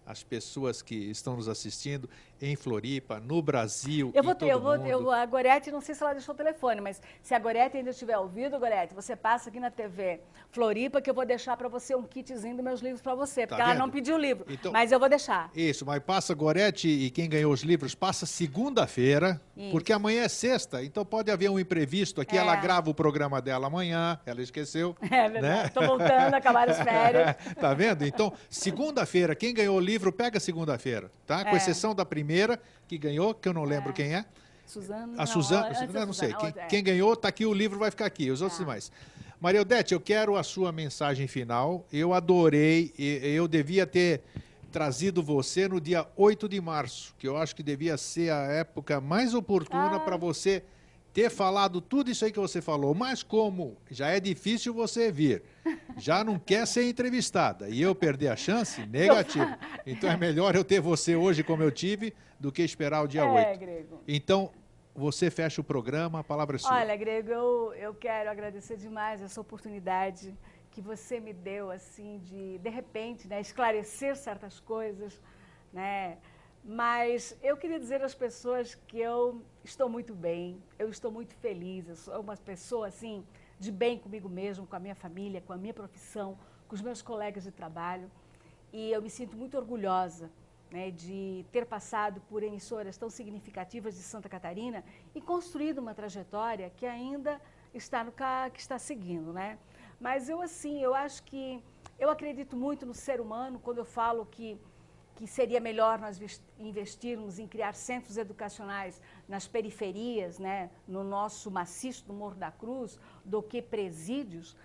as pessoas que estão nos assistindo em Floripa, no Brasil Eu vou, todo eu vou, eu, a Gorete, não sei se ela deixou o telefone, mas se a Gorete ainda estiver ouvindo, Gorete, você passa aqui na TV Floripa que eu vou deixar para você um kitzinho dos meus livros para você, porque ela não pediu o livro, Então- mas eu vou deixar. Isso, mas passa Gorete e quem ganhou os livros passa segunda-feira, Isso. porque amanhã é sexta, então pode haver um imprevisto aqui. É. Ela grava o programa dela amanhã, ela esqueceu. É verdade. Né? Estou voltando, acabaram as férias. tá vendo? Então, segunda-feira, quem ganhou o livro, pega segunda-feira, tá? Com É. exceção da primeira, que ganhou, que eu não lembro quem é. Suzana. A Suzana, antes da eu não sei. Suzana, Quem, é. quem ganhou, tá aqui, o livro vai ficar aqui, os outros Tá. demais. Maria Odete, eu quero a sua mensagem final. Eu adorei, eu devia ter trazido você no dia 8 de março, que eu acho que devia ser a época mais oportuna Ah. para você ter falado tudo isso aí que você falou. Mas como já é difícil você vir, já não quer ser entrevistada e eu perder a chance, negativo. Então é melhor eu ter você hoje como eu tive do que esperar o dia É, 8. Grego. Então, você fecha o programa, a palavra é sua. Olha, Grego, eu, eu quero agradecer demais essa oportunidade que você me deu, assim, de, de repente, né, esclarecer certas coisas, né? Mas eu queria dizer às pessoas que eu estou muito bem, eu estou muito feliz, eu sou uma pessoa, assim, de bem comigo mesmo, com a minha família, com a minha profissão, com os meus colegas de trabalho. E eu me sinto muito orgulhosa né, de ter passado por emissoras tão significativas de Santa Catarina e construído uma trajetória que ainda está no que está seguindo, né? Mas eu assim, eu acho que eu acredito muito no ser humano quando eu falo que que seria melhor nós investirmos em criar centros educacionais nas periferias, né, no nosso maciço do Morro da Cruz, do que presídios.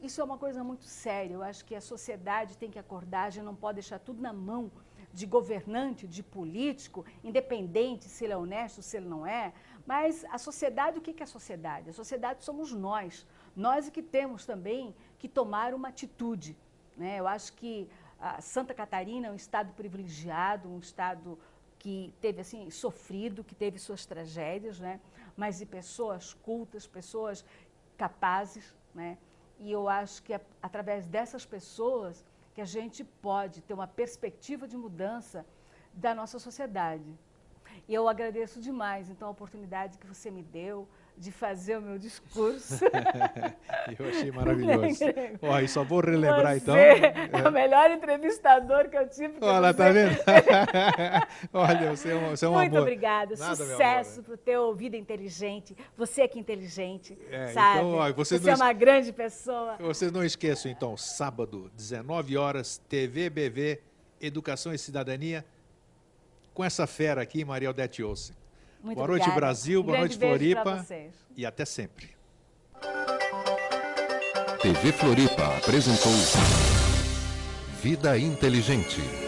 Isso é uma coisa muito séria. Eu acho que a sociedade tem que acordar, a gente não pode deixar tudo na mão de governante, de político, independente se ele é honesto, se ele não é. Mas a sociedade, o que é a sociedade? A sociedade somos nós. Nós é que temos também que tomar uma atitude. Né? Eu acho que a Santa Catarina é um estado privilegiado, um estado que teve assim sofrido, que teve suas tragédias, né? mas de pessoas cultas, pessoas capazes, né? E eu acho que é através dessas pessoas que a gente pode ter uma perspectiva de mudança da nossa sociedade. E eu agradeço demais, então, a oportunidade que você me deu de fazer o meu discurso. Eu achei maravilhoso. Ó, e só vou relembrar você então. é o melhor entrevistador que eu tive. Olha, tá vendo? Olha, você é um, você é um Muito amor. obrigada. Nada, Sucesso para o teu vida inteligente. Você que é inteligente, É, sabe? então, ó, vocês você é não es- uma grande pessoa. Vocês não esqueçam, então, sábado, 19 horas, TV BV, Educação e Cidadania, com essa fera aqui, Maria Odete Olsen. Muito Boa noite, obrigada. Brasil. Um Boa noite, Floripa. vocês. E até sempre. TV Floripa apresentou Vida Inteligente.